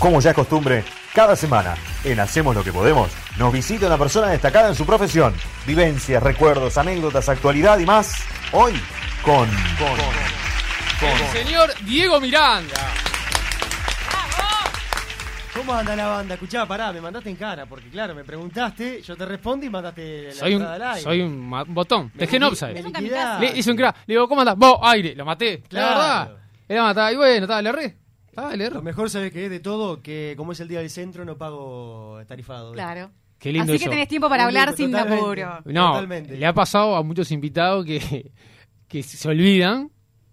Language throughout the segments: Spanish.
Como ya es costumbre, cada semana en Hacemos lo que podemos nos visita una persona destacada en su profesión. Vivencias, recuerdos, anécdotas, actualidad y más. Hoy con... con, El señor Diego Miranda. ¿Cómo anda la banda? Escuchá, pará, me mandaste en cara, porque claro, me preguntaste, yo te respondí y mandaste la Soy un, entrada al aire. soy un ma- botón. Dejé en offside. un. Le hice un crack. Le digo, ¿cómo andás? Vos, aire. Lo maté. Claro. La verdad. Era matar. Y bueno, estaba, le erré. Ah. Lo mejor, ¿sabes qué? De todo, que como es el día del centro, no pago tarifado. Claro. Qué lindo Así eso. que tenés tiempo para hablar sin apuro. No, Totalmente. le ha pasado a muchos invitados que, que se olvidan,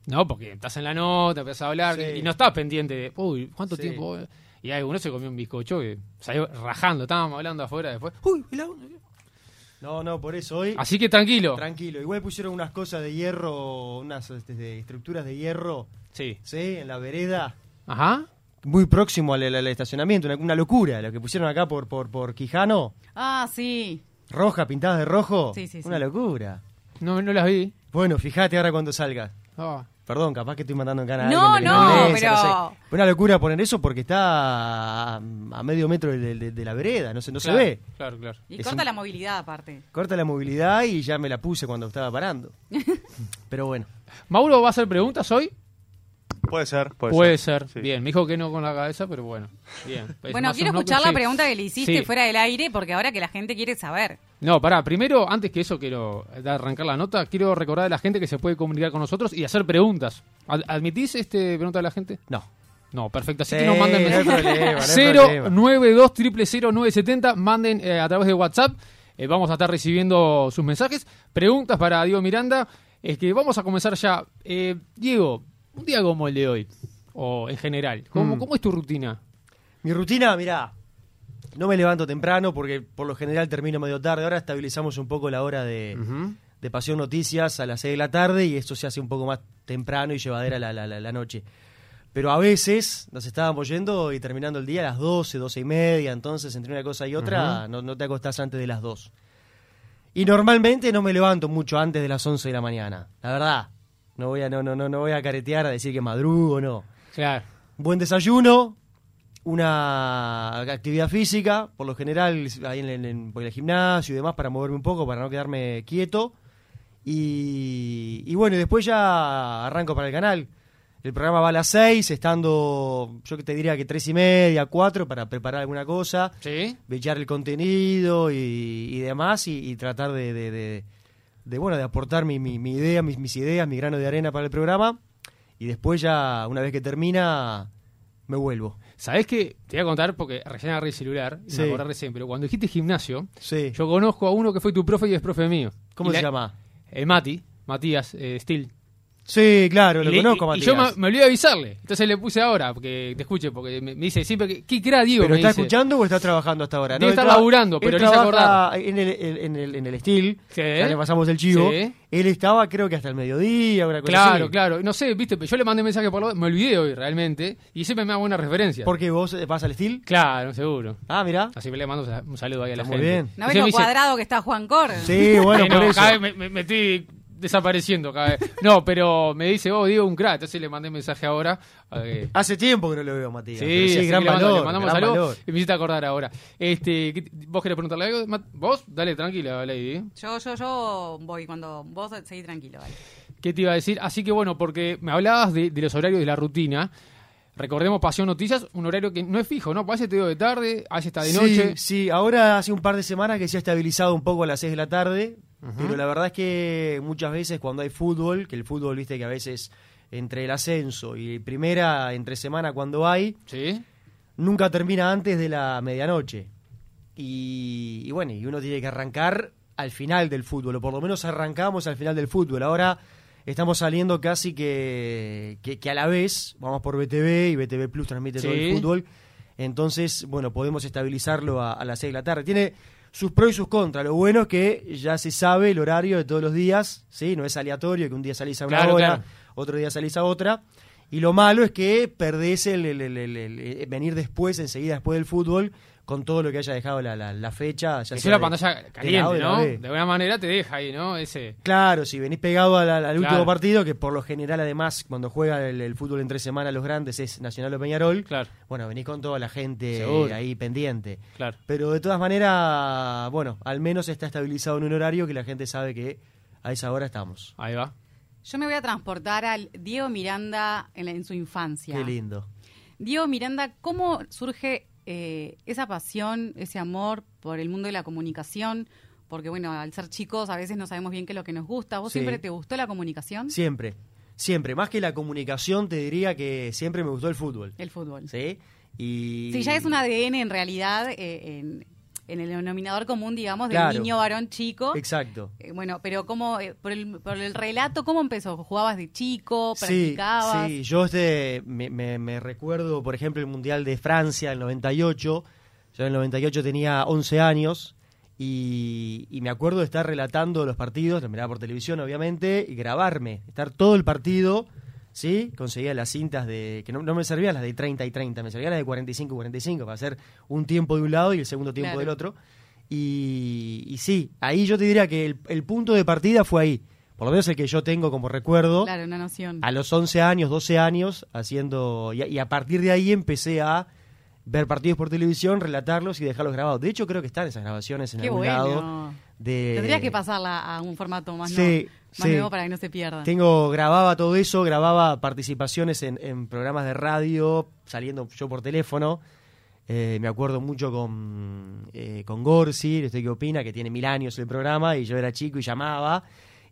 ¿no? Porque estás en la nota, empiezas a hablar Sí. y no estás pendiente de, uy, ¿cuánto Sí. tiempo? Y alguno se comió un bizcocho que salió rajando, estábamos hablando afuera después. Uy, la- No, no, por eso hoy... Así que tranquilo. Tranquilo, igual pusieron unas cosas de hierro, unas este, de estructuras de hierro, Sí. ¿sí? En la vereda, Ajá. muy próximo al, al- al estacionamiento, una, una locura, lo que pusieron acá por, por, por Quijano, Ah, sí. roja, pintadas de rojo, Sí, sí, sí. una locura. No, no las vi. Bueno, fíjate ahora cuando salga. Ah. Perdón, capaz que estoy mandando en cara a No, alguien no, pero- no sé. Una locura poner eso porque está a, a medio metro de, de- de la vereda, no, se, no Claro, se ve. Claro, claro. Y Es corta un- la movilidad aparte. Corta la movilidad y ya me la puse cuando estaba parando. Pero bueno. ¿Mauro va a hacer preguntas hoy? Puede ser, puede, Puede ser. Sí. Bien, me dijo que no con la cabeza, pero bueno. Bien. Pues Bueno, quiero escuchar la sí. pregunta que le hiciste Sí. fuera del aire porque ahora que la gente quiere saber. No, pará, primero, antes que eso, quiero arrancar la nota, quiero recordar a la gente que se puede comunicar con nosotros y hacer preguntas. Ad- ¿Admitís este pregunta de la gente? No. No, perfecto. Así Sí, que nos manden no problema, no problema. 092 970 manden eh, a través de WhatsApp. Eh, vamos a estar recibiendo sus mensajes. Preguntas para Diego Miranda. Es que vamos a comenzar ya. Eh, Diego, un día como el de hoy, o en general, ¿cómo, Mm. cómo es tu rutina? Mi rutina, mirá, no me levanto temprano porque por lo general termino medio tarde. Ahora estabilizamos un poco la hora de, de Pasión Noticias a las 6 de la tarde y esto se hace un poco más temprano y llevadera la, la, la, la noche. Pero a veces nos estábamos yendo y terminando el día a las 12, 12 y media, entonces entre una cosa y otra no, no te acostás antes de las 2. Y normalmente no me levanto mucho antes de las 11 de la mañana, la verdad. No voy a, no, no, no, no voy a caretear a decir que madrugo, no. Claro. Buen desayuno, una actividad física, por lo general ahí en, el- en- por el gimnasio y demás para moverme un poco, para no quedarme quieto. Y, y bueno, y después ya arranco para el canal. El programa va a las 6, estando yo que te diría que tres y media, 4 para preparar alguna cosa, ¿Sí? bellar el contenido y, y demás y, y tratar de, de- de- de, bueno de aportar mi, mi- mi idea, mis, mis ideas, mi grano de arena para el programa y después ya una vez que termina me vuelvo. ¿Sabés qué? Te voy a contar porque recién agarré el celular, y Sí. me acordé recién, pero cuando dijiste gimnasio, Sí. yo conozco a uno que fue tu profe y es profe mío. ¿Cómo Y se la- llama? El Mati, Matías eh. Sí, claro, lo le- conozco, y, y yo me, olvidé de avisarle. Entonces le puse ahora, porque te escuche, porque me, me dice siempre que. ¿Qué era Diego? ¿Pero me está dice. escuchando o está trabajando hasta ahora? Debe él estar laburando, él pero hice trabaja acordar. En el, en el, en el Steel, Sí. ya le pasamos el chivo. Sí. Él estaba creo que hasta el mediodía, una cosa Claro, así. claro. No sé, viste, pero yo le mandé mensaje por lo me olvidé hoy realmente. Y siempre me da buena referencia. ¿Por qué vos vas al Steel? Claro, seguro. Ah, mira. Así que le mando un saludo ahí a la Está muy gente. bien. ¿No ves se lo cuadrado que está Juan Cor? Sí, bueno, Eh, por no, eso. cada vez me, me- me estoy desapareciendo cada vez. No, pero me dice, oh, Diego, un crack. Entonces le mandé mensaje ahora. eh, Hace tiempo que no lo veo, Matías. Sí, sí, gran mando- valor. le mandamos gran saludos valor. y me hiciste acordar ahora. Este, ¿qué- ¿Vos querés preguntarle algo? ¿Vos? Dale, tranquila, Lady. Yo, yo, yo voy cuando vos seguís tranquilo, vale. ¿Qué te iba a decir? Así que bueno, porque me hablabas de, de los horarios de la rutina. Recordemos Pasión Noticias, un horario que no es fijo, ¿no? A veces te digo de tarde, a veces está de sí, noche. Sí, ahora hace un par de semanas que se ha estabilizado un poco a las 6 de la tarde, pero la verdad es que muchas veces cuando hay fútbol, que el fútbol, viste que a veces entre el ascenso y primera entre semana cuando hay, ¿Sí? nunca termina antes de la medianoche. Y, y bueno, y uno tiene que arrancar al final del fútbol, o por lo menos arrancamos al final del fútbol. Ahora estamos saliendo casi que, que, que a la vez, vamos por BTV y BTV Plus transmite todo el fútbol. Entonces, bueno, podemos estabilizarlo a, a las 6 de la tarde. Tiene sus pros y sus contras. Lo bueno es que ya se sabe el horario de todos los días, ¿sí? No es aleatorio, que un día salís a una Claro, hora, claro. otro día salís a otra. Y lo malo es que perdés el, el- el- el- el- el venir después, enseguida después del fútbol, con todo lo que haya dejado la, la, la fecha. Ya Es sea una de- pantalla caliente, de ¿no? De alguna manera te deja ahí, ¿no? Ese. Claro, si venís pegado al, al último Claro. partido, que por lo general además cuando juega el, el fútbol en tres semanas los grandes es Nacional o Peñarol, Claro, bueno, venís con toda la gente Seguro. ahí pendiente. claro. Pero de todas maneras, bueno, al menos está estabilizado en un horario que la gente sabe que a esa hora estamos. Ahí va. Yo me voy a transportar al Diego Miranda en, la- en su infancia. Qué lindo. Diego Miranda, ¿cómo surge eh, esa pasión, ese amor por el mundo de la comunicación? Porque, bueno, al ser chicos a veces no sabemos bien qué es lo que nos gusta. ¿Vos Sí. siempre te gustó la comunicación? Siempre, siempre. Más que la comunicación, te diría que siempre me gustó el fútbol. El fútbol. ¿Sí? Y... Sí, ya es un ADN en realidad eh, en, en el denominador común, digamos, del Claro. niño varón chico. Exacto. Eh, bueno, pero ¿cómo, eh, por, el, por el relato, ¿cómo empezó? ¿Jugabas de chico? ¿Practicabas? sí, yo este, me, me- me recuerdo, por ejemplo, el Mundial de Francia, el 98. Yo en el 98 tenía 11 años y, y me acuerdo de estar relatando los partidos, lo miraba por televisión, obviamente, y grabarme, estar todo el partido, ¿sí? Conseguía las cintas de, que no, no me servían las de 30 y 30, me servían las de 45 y 45 para hacer un tiempo de un lado y el segundo tiempo Claro. del otro. Y, y sí, ahí yo te diría que el, el punto de partida fue ahí. Por lo menos el que yo tengo como recuerdo Claro, una noción. a los 11 años, 12 años, haciendo. Y a, y a partir de ahí empecé a ver partidos por televisión, relatarlos y dejarlos grabados. De hecho, creo que están esas grabaciones en Qué algún bueno. lado. De... Tendrías que pasarla a un formato más, Sí, nuevo, más sí. nuevo para que no se pierda. Tengo, grababa todo eso, grababa participaciones en, en programas de radio, saliendo yo por teléfono. Eh, me acuerdo mucho con, eh, con Gorsi, este que opina, que tiene mil años el programa, y yo era chico y llamaba.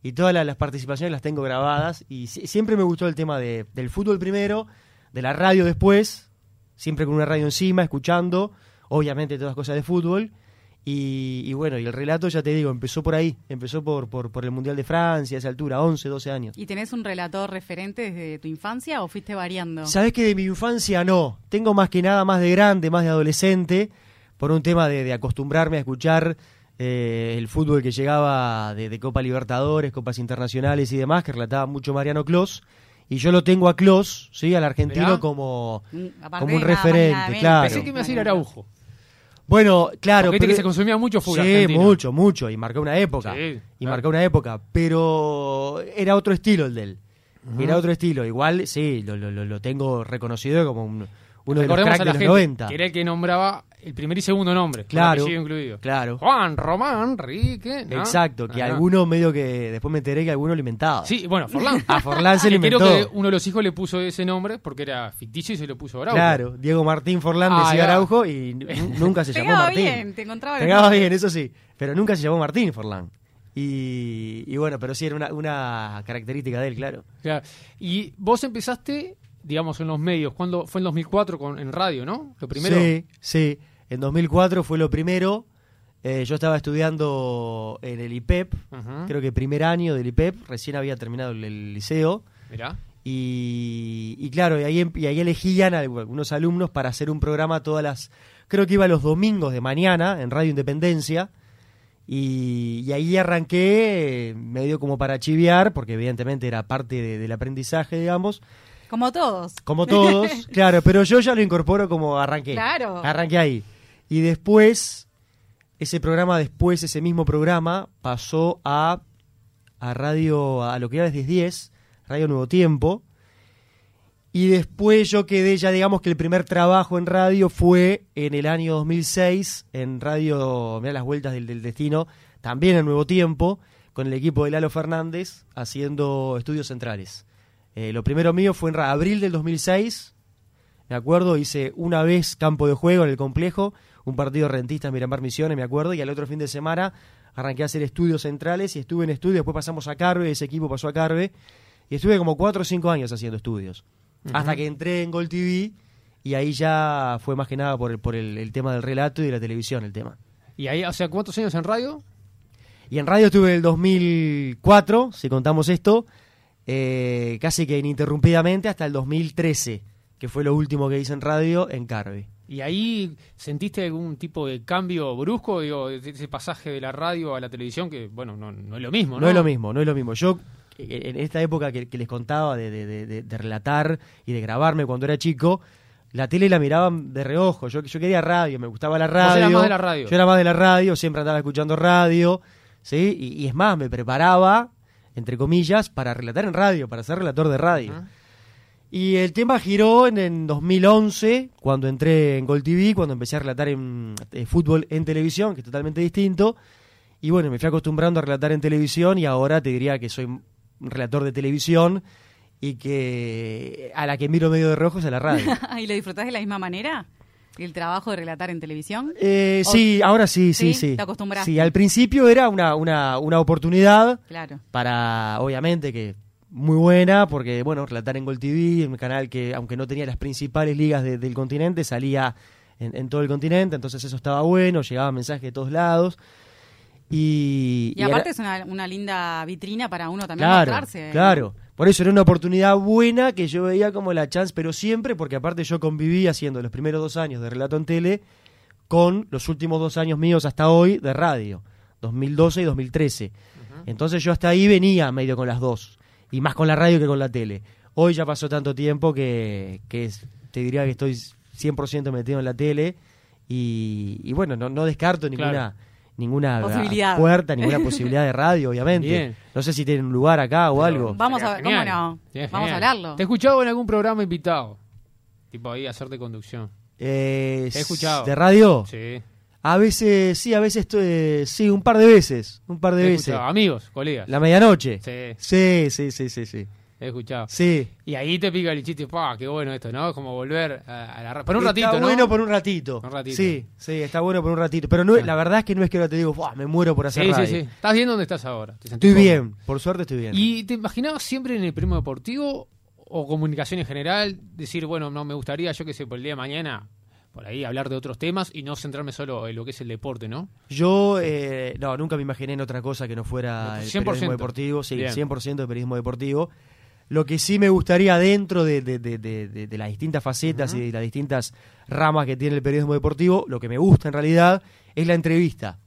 Y todas la- las participaciones las tengo grabadas. Y si- siempre me gustó el tema de- del fútbol primero, de la radio después, siempre con una radio encima, escuchando, obviamente todas cosas de fútbol. Y, y bueno, y el relato, ya te digo, empezó por ahí, empezó por, por, por el Mundial de Francia, a esa altura, 11, 12 años. ¿Y tenés un relator referente desde tu infancia o fuiste variando? Sabes que de mi infancia no. Tengo más que nada más de grande, más de adolescente, por un tema de, de acostumbrarme a escuchar eh, el fútbol que llegaba de, de Copa Libertadores, Copas Internacionales y demás, que relataba mucho Mariano Clos. Y yo lo tengo a Clos, ¿sí? al argentino, como, Mm, aparte como un referente, claro. Pensé que me iba a decir Araujo. Bueno, claro. Porque viste pero- que se consumía mucho fútbol Sí, argentino. mucho, mucho. Y marcó una época. Sí, y claro. marcó una época. Pero era otro estilo el de él. Era otro estilo. Igual, sí, lo, lo, lo- lo tengo reconocido como un- uno de los Recordemos cracks a de los gente 90. que era el que nombraba el primer y segundo nombre, Claro, incluido. claro. Juan Román Rique. ¿no? Exacto, que Ajá. alguno medio que después me enteré que alguno lo inventaba. Sí, bueno, Forlán. A Forlán se lo Creo inventó. que uno de los hijos le puso ese nombre porque era ficticio y se lo puso Araujo. Claro, Diego Martín Forlán Ah, decía ya. Araujo y nunca se llamó Martín. bien, te encontraba Pegaba bien, eso sí. Pero nunca se llamó Martín Forlán. Y, y bueno, pero sí era una, una característica de él, claro. Claro. Y vos empezaste, digamos, en los medios. cuando Fue en 2004 con, en radio, ¿no? Lo primero. Sí, sí. En 2004 fue lo primero. Eh, yo estaba estudiando en el IPEP, Ajá. creo que primer año del IPEP, recién había terminado el, el liceo. Mirá. Y, y claro, y ahí, em- y ahí elegían a algunos alumnos para hacer un programa todas las. Creo que iba los domingos de mañana en Radio Independencia. Y, y ahí arranqué eh, medio como para chiviar, porque evidentemente era parte de- del aprendizaje, digamos. Como todos. Como todos, claro, pero yo ya lo incorporo como arranqué. Claro. Arranqué ahí. Y después, ese programa, después, ese mismo programa, pasó a, a radio, a lo que era desde 10, Radio Nuevo Tiempo. Y después yo quedé, ya digamos que el primer trabajo en radio fue en el año 2006, en Radio, mira las vueltas del, destino, también en Nuevo Tiempo, con el equipo de Lalo Fernández, haciendo estudios centrales. Eh, lo primero mío fue en abril del 2006, me acuerdo, hice una vez campo de juego en el complejo, un partido rentista en Miramar Misiones, me acuerdo, y al otro fin de semana arranqué a hacer estudios centrales y estuve en estudios, después pasamos a Carve, ese equipo pasó a Carve, y estuve como cuatro o cinco años haciendo estudios. Hasta que entré en Gol TV y ahí ya fue más que nada por el, por el, el tema del relato y de la televisión el tema. Y ahí, o sea, ¿cuántos años en radio? Y en radio estuve en el 2004, si contamos esto, eh, casi que ininterrumpidamente hasta el 2013, que fue lo último que hice en radio en Carve. ¿Y ahí sentiste algún tipo de cambio brusco, digo, de ese pasaje de la radio a la televisión? Que, bueno, no, no es lo mismo, ¿no? No es lo mismo, no es lo mismo. Yo, eh, en esta época que, que les contaba de, de- de- de- de relatar y de grabarme cuando era chico, la tele la miraban de reojo. Yo, yo quería radio, me gustaba la radio. eras más de la radio. Yo era más de la radio, siempre andaba escuchando radio, ¿sí? Y, y es más, me preparaba, entre comillas, para relatar en radio, para ser relator de radio. Ajá. Y el tema giró en, en 2011, cuando entré en Gol TV, cuando empecé a relatar en eh, fútbol en televisión, que es totalmente distinto. Y bueno, me fui acostumbrando a relatar en televisión y ahora te diría que soy un relator de televisión y que a la que miro medio de rojo es a la radio. ¿Y lo disfrutás de la misma manera? ¿El trabajo de relatar en televisión? Eh, sí, ahora sí, sí, ¿Sí? sí. ¿Te acostumbraste? Sí, al principio era una, una, una oportunidad Claro. para, obviamente, que muy buena, porque, bueno, relatar en Gol TV, un canal que, aunque no tenía las principales ligas de- del continente, salía en, en todo el continente, entonces eso estaba bueno, llegaba mensajes de todos lados. Y, Y, y aparte era- es una, una linda vitrina para uno también claro, mostrarse. ¿no? claro. Por eso era una oportunidad buena que yo veía como la chance, pero siempre, porque aparte yo conviví haciendo los primeros dos años de relato en tele con los últimos dos años míos hasta hoy de radio, 2012 y 2013. Entonces yo hasta ahí venía medio con las dos, y más con la radio que con la tele. Hoy ya pasó tanto tiempo que, que te diría que estoy 100% metido en la tele, y, y bueno, no, no descarto ninguna... Claro. Ninguna Posibilidad. puerta, ninguna posibilidad de radio, obviamente. Bien. No sé si tienen un lugar acá o algo. Vamos a ¿cómo no? Sería Vamos a hablarlo. Te he escuchado en algún programa invitado. Tipo ahí, hacerte conducción. Eh, Te he escuchado. ¿De radio? Sí. A veces, sí, a veces, eh, sí, un par de veces. Un par de he veces. escuchado. Amigos, colegas. La medianoche. Sí, Sí, sí, sí, sí, sí. he escuchado. Sí. Y ahí te pica el chiste, pa, qué bueno esto, ¿no? Como volver a, a la Por un está ratito, ¿no? bueno por un ratito. Un ratito. Sí, sí, está bueno por un ratito. Pero no, es- Ah. la verdad es que no es que ahora te digo, "Buah, me muero por hacer Sí, sí, radio". sí. ¿Estás bien donde estás ahora? ¿Te sentís Estoy bien, por suerte estoy bien. ¿Y te imaginabas siempre en el primo deportivo o comunicación en general? Decir, bueno, no, me gustaría, yo que sé, por el día de mañana, por ahí hablar de otros temas y no centrarme solo en lo que es el deporte, ¿no? Yo, eh, no, nunca me imaginé en otra cosa que no fuera el 100%. periodismo deportivo. Sí, Bien. 100% de periodismo deportivo. Lo que sí me gustaría dentro de, de- de- de- las distintas facetas y de las distintas ramas que tiene el periodismo deportivo, lo que me gusta en realidad es la entrevista.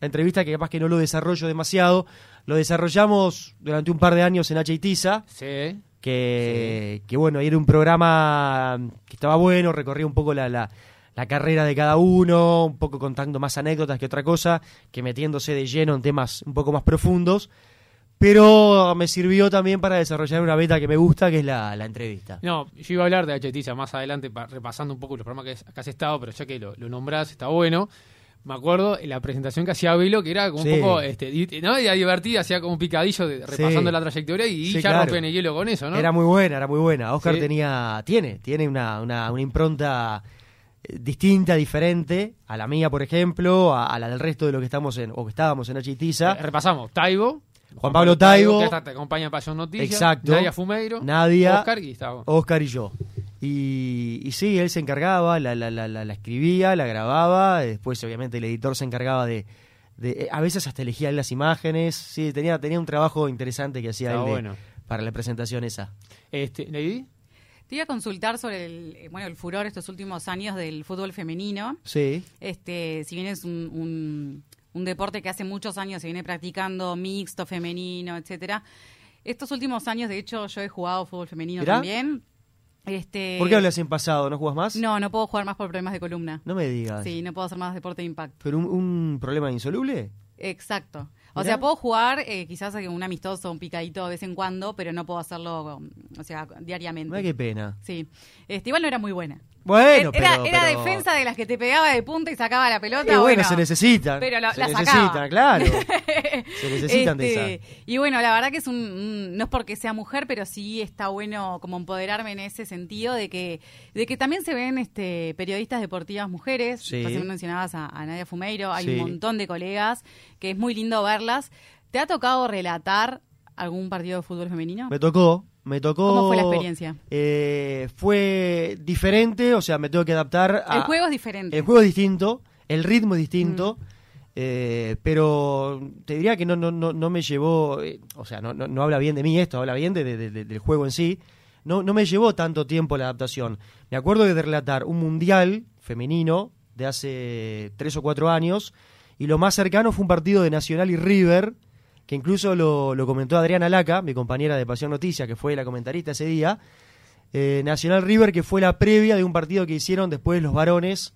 La entrevista que capaz que no lo desarrollo demasiado. Lo desarrollamos durante un par de años en H. Tiza Sí. Que, que bueno, era un programa que estaba bueno, recorría un poco la, la, la carrera de cada uno, un poco contando más anécdotas que otra cosa, que metiéndose de lleno en temas un poco más profundos, pero me sirvió también para desarrollar una beta que me gusta, que es la, la entrevista. No, yo iba a hablar de HTISA más adelante, pa- repasando un poco los programas que, has- que has estado, pero ya que lo, lo nombrás, está bueno. Me acuerdo en la presentación que hacía Velo, que era como Sí. un poco este, ¿no? Era divertida, hacía como un picadillo de- repasando Sí. la trayectoria y, Sí, ya claro. rompen el hielo con eso, ¿no? Era muy buena, era muy buena. Oscar tenía, tiene, tiene una, una, una impronta eh, distinta, diferente a la mía, por ejemplo, a, a la del resto de lo que estamos en, o que estábamos en H. Tiza. Eh, repasamos, Taibo. Juan Pablo Taibo. Que te acompaña en Pasión Noticias. Exacto. Nadia Fumeiro. Nadia. Oscar y. Oscar y yo. Y, y sí, él se encargaba, la, la, la, la, la escribía, la grababa, después obviamente el editor se encargaba de... de- eh, a veces hasta elegía él las imágenes, sí, tenía, tenía un trabajo interesante que hacía Está él de- bueno. para la presentación esa. Este, ¿Lady? Te iba a consultar sobre el, eh, bueno, el furor estos últimos años del fútbol femenino. Sí, Este, si bien es un, un- un deporte que hace muchos años se viene practicando, mixto, femenino, etcétera. Estos últimos años, de hecho, yo he jugado fútbol femenino ¿Mirá? también. Este, ¿por qué hablas en pasado? ¿No jugas más? No, no puedo jugar más por problemas de columna. No me digas. Sí, no puedo hacer más deporte de impacto. ¿Pero un, un problema insoluble? Exacto. O sea, puedo jugar eh, quizás un amistoso, un picadito de vez en cuando, pero no puedo hacerlo, um, o sea, diariamente. Qué pena. Sí. Este, igual no era muy buena. Bueno, era pero... era pero- defensa de las que te pegaba de punta y sacaba la pelota. Eh, bueno, se necesitan. pero lo- se la necesitan, claro. se necesitan de Este, esa. Y bueno, la verdad que es un, no es porque sea mujer, pero sí está bueno como empoderarme en ese sentido de que de que también se ven este periodistas deportivas mujeres. Sí. Recién mencionabas a, a Nadia Fumeiro, hay Sí. un montón de colegas que es muy lindo ¿Te ha tocado relatar algún partido de fútbol femenino? Me tocó, me tocó... ¿Cómo fue la experiencia? Eh, fue diferente, o sea, me tengo que adaptar a... El juego es diferente. El juego es distinto, el ritmo es distinto, Mm. eh, pero te diría que no, no, no, no me llevó, eh, o sea, no, no, no habla bien de mí esto, habla bien de, de- de- del juego en sí. No, no me llevó tanto tiempo la adaptación. Me acuerdo de relatar un mundial femenino de hace tres o cuatro años, y lo más cercano fue un partido de Nacional y River, que incluso lo, lo comentó Adriana Laca, mi compañera de Pasión Noticias, que fue la comentarista ese día, eh, Nacional River, que fue la previa de un partido que hicieron después los varones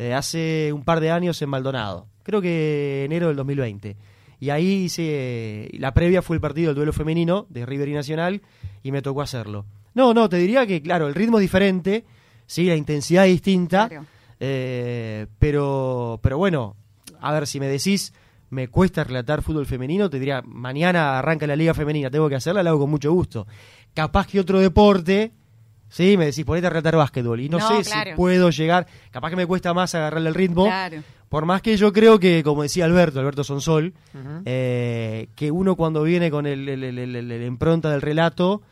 eh, hace un par de años en Maldonado. Creo que enero del 2020. Y ahí hice. La previa fue el partido del duelo femenino de River y Nacional y me tocó hacerlo. No, no, te diría que, claro, el ritmo es diferente, sí, la intensidad es distinta. Claro. eh, pero, pero bueno, a ver, si me decís, me cuesta relatar fútbol femenino, te diría, mañana arranca la liga femenina, tengo que hacerla, la hago con mucho gusto. Capaz que otro deporte, sí, me decís, ponete a relatar básquetbol. Y no, No, sé claro. si puedo llegar, capaz que me cuesta más agarrarle el ritmo. Claro. Por más que yo creo que, como decía Alberto, Alberto Sonsol, eh, que uno cuando viene con el, el- el- el- el impronta del relato,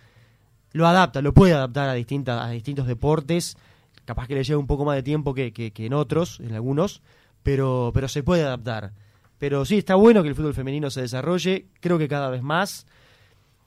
lo adapta, lo puede adaptar a, distintas, a distintos deportes, capaz que le lleva un poco más de tiempo que, que- que en otros, en algunos, pero, pero se puede adaptar. Pero sí, está bueno que el fútbol femenino se desarrolle, creo que cada vez más.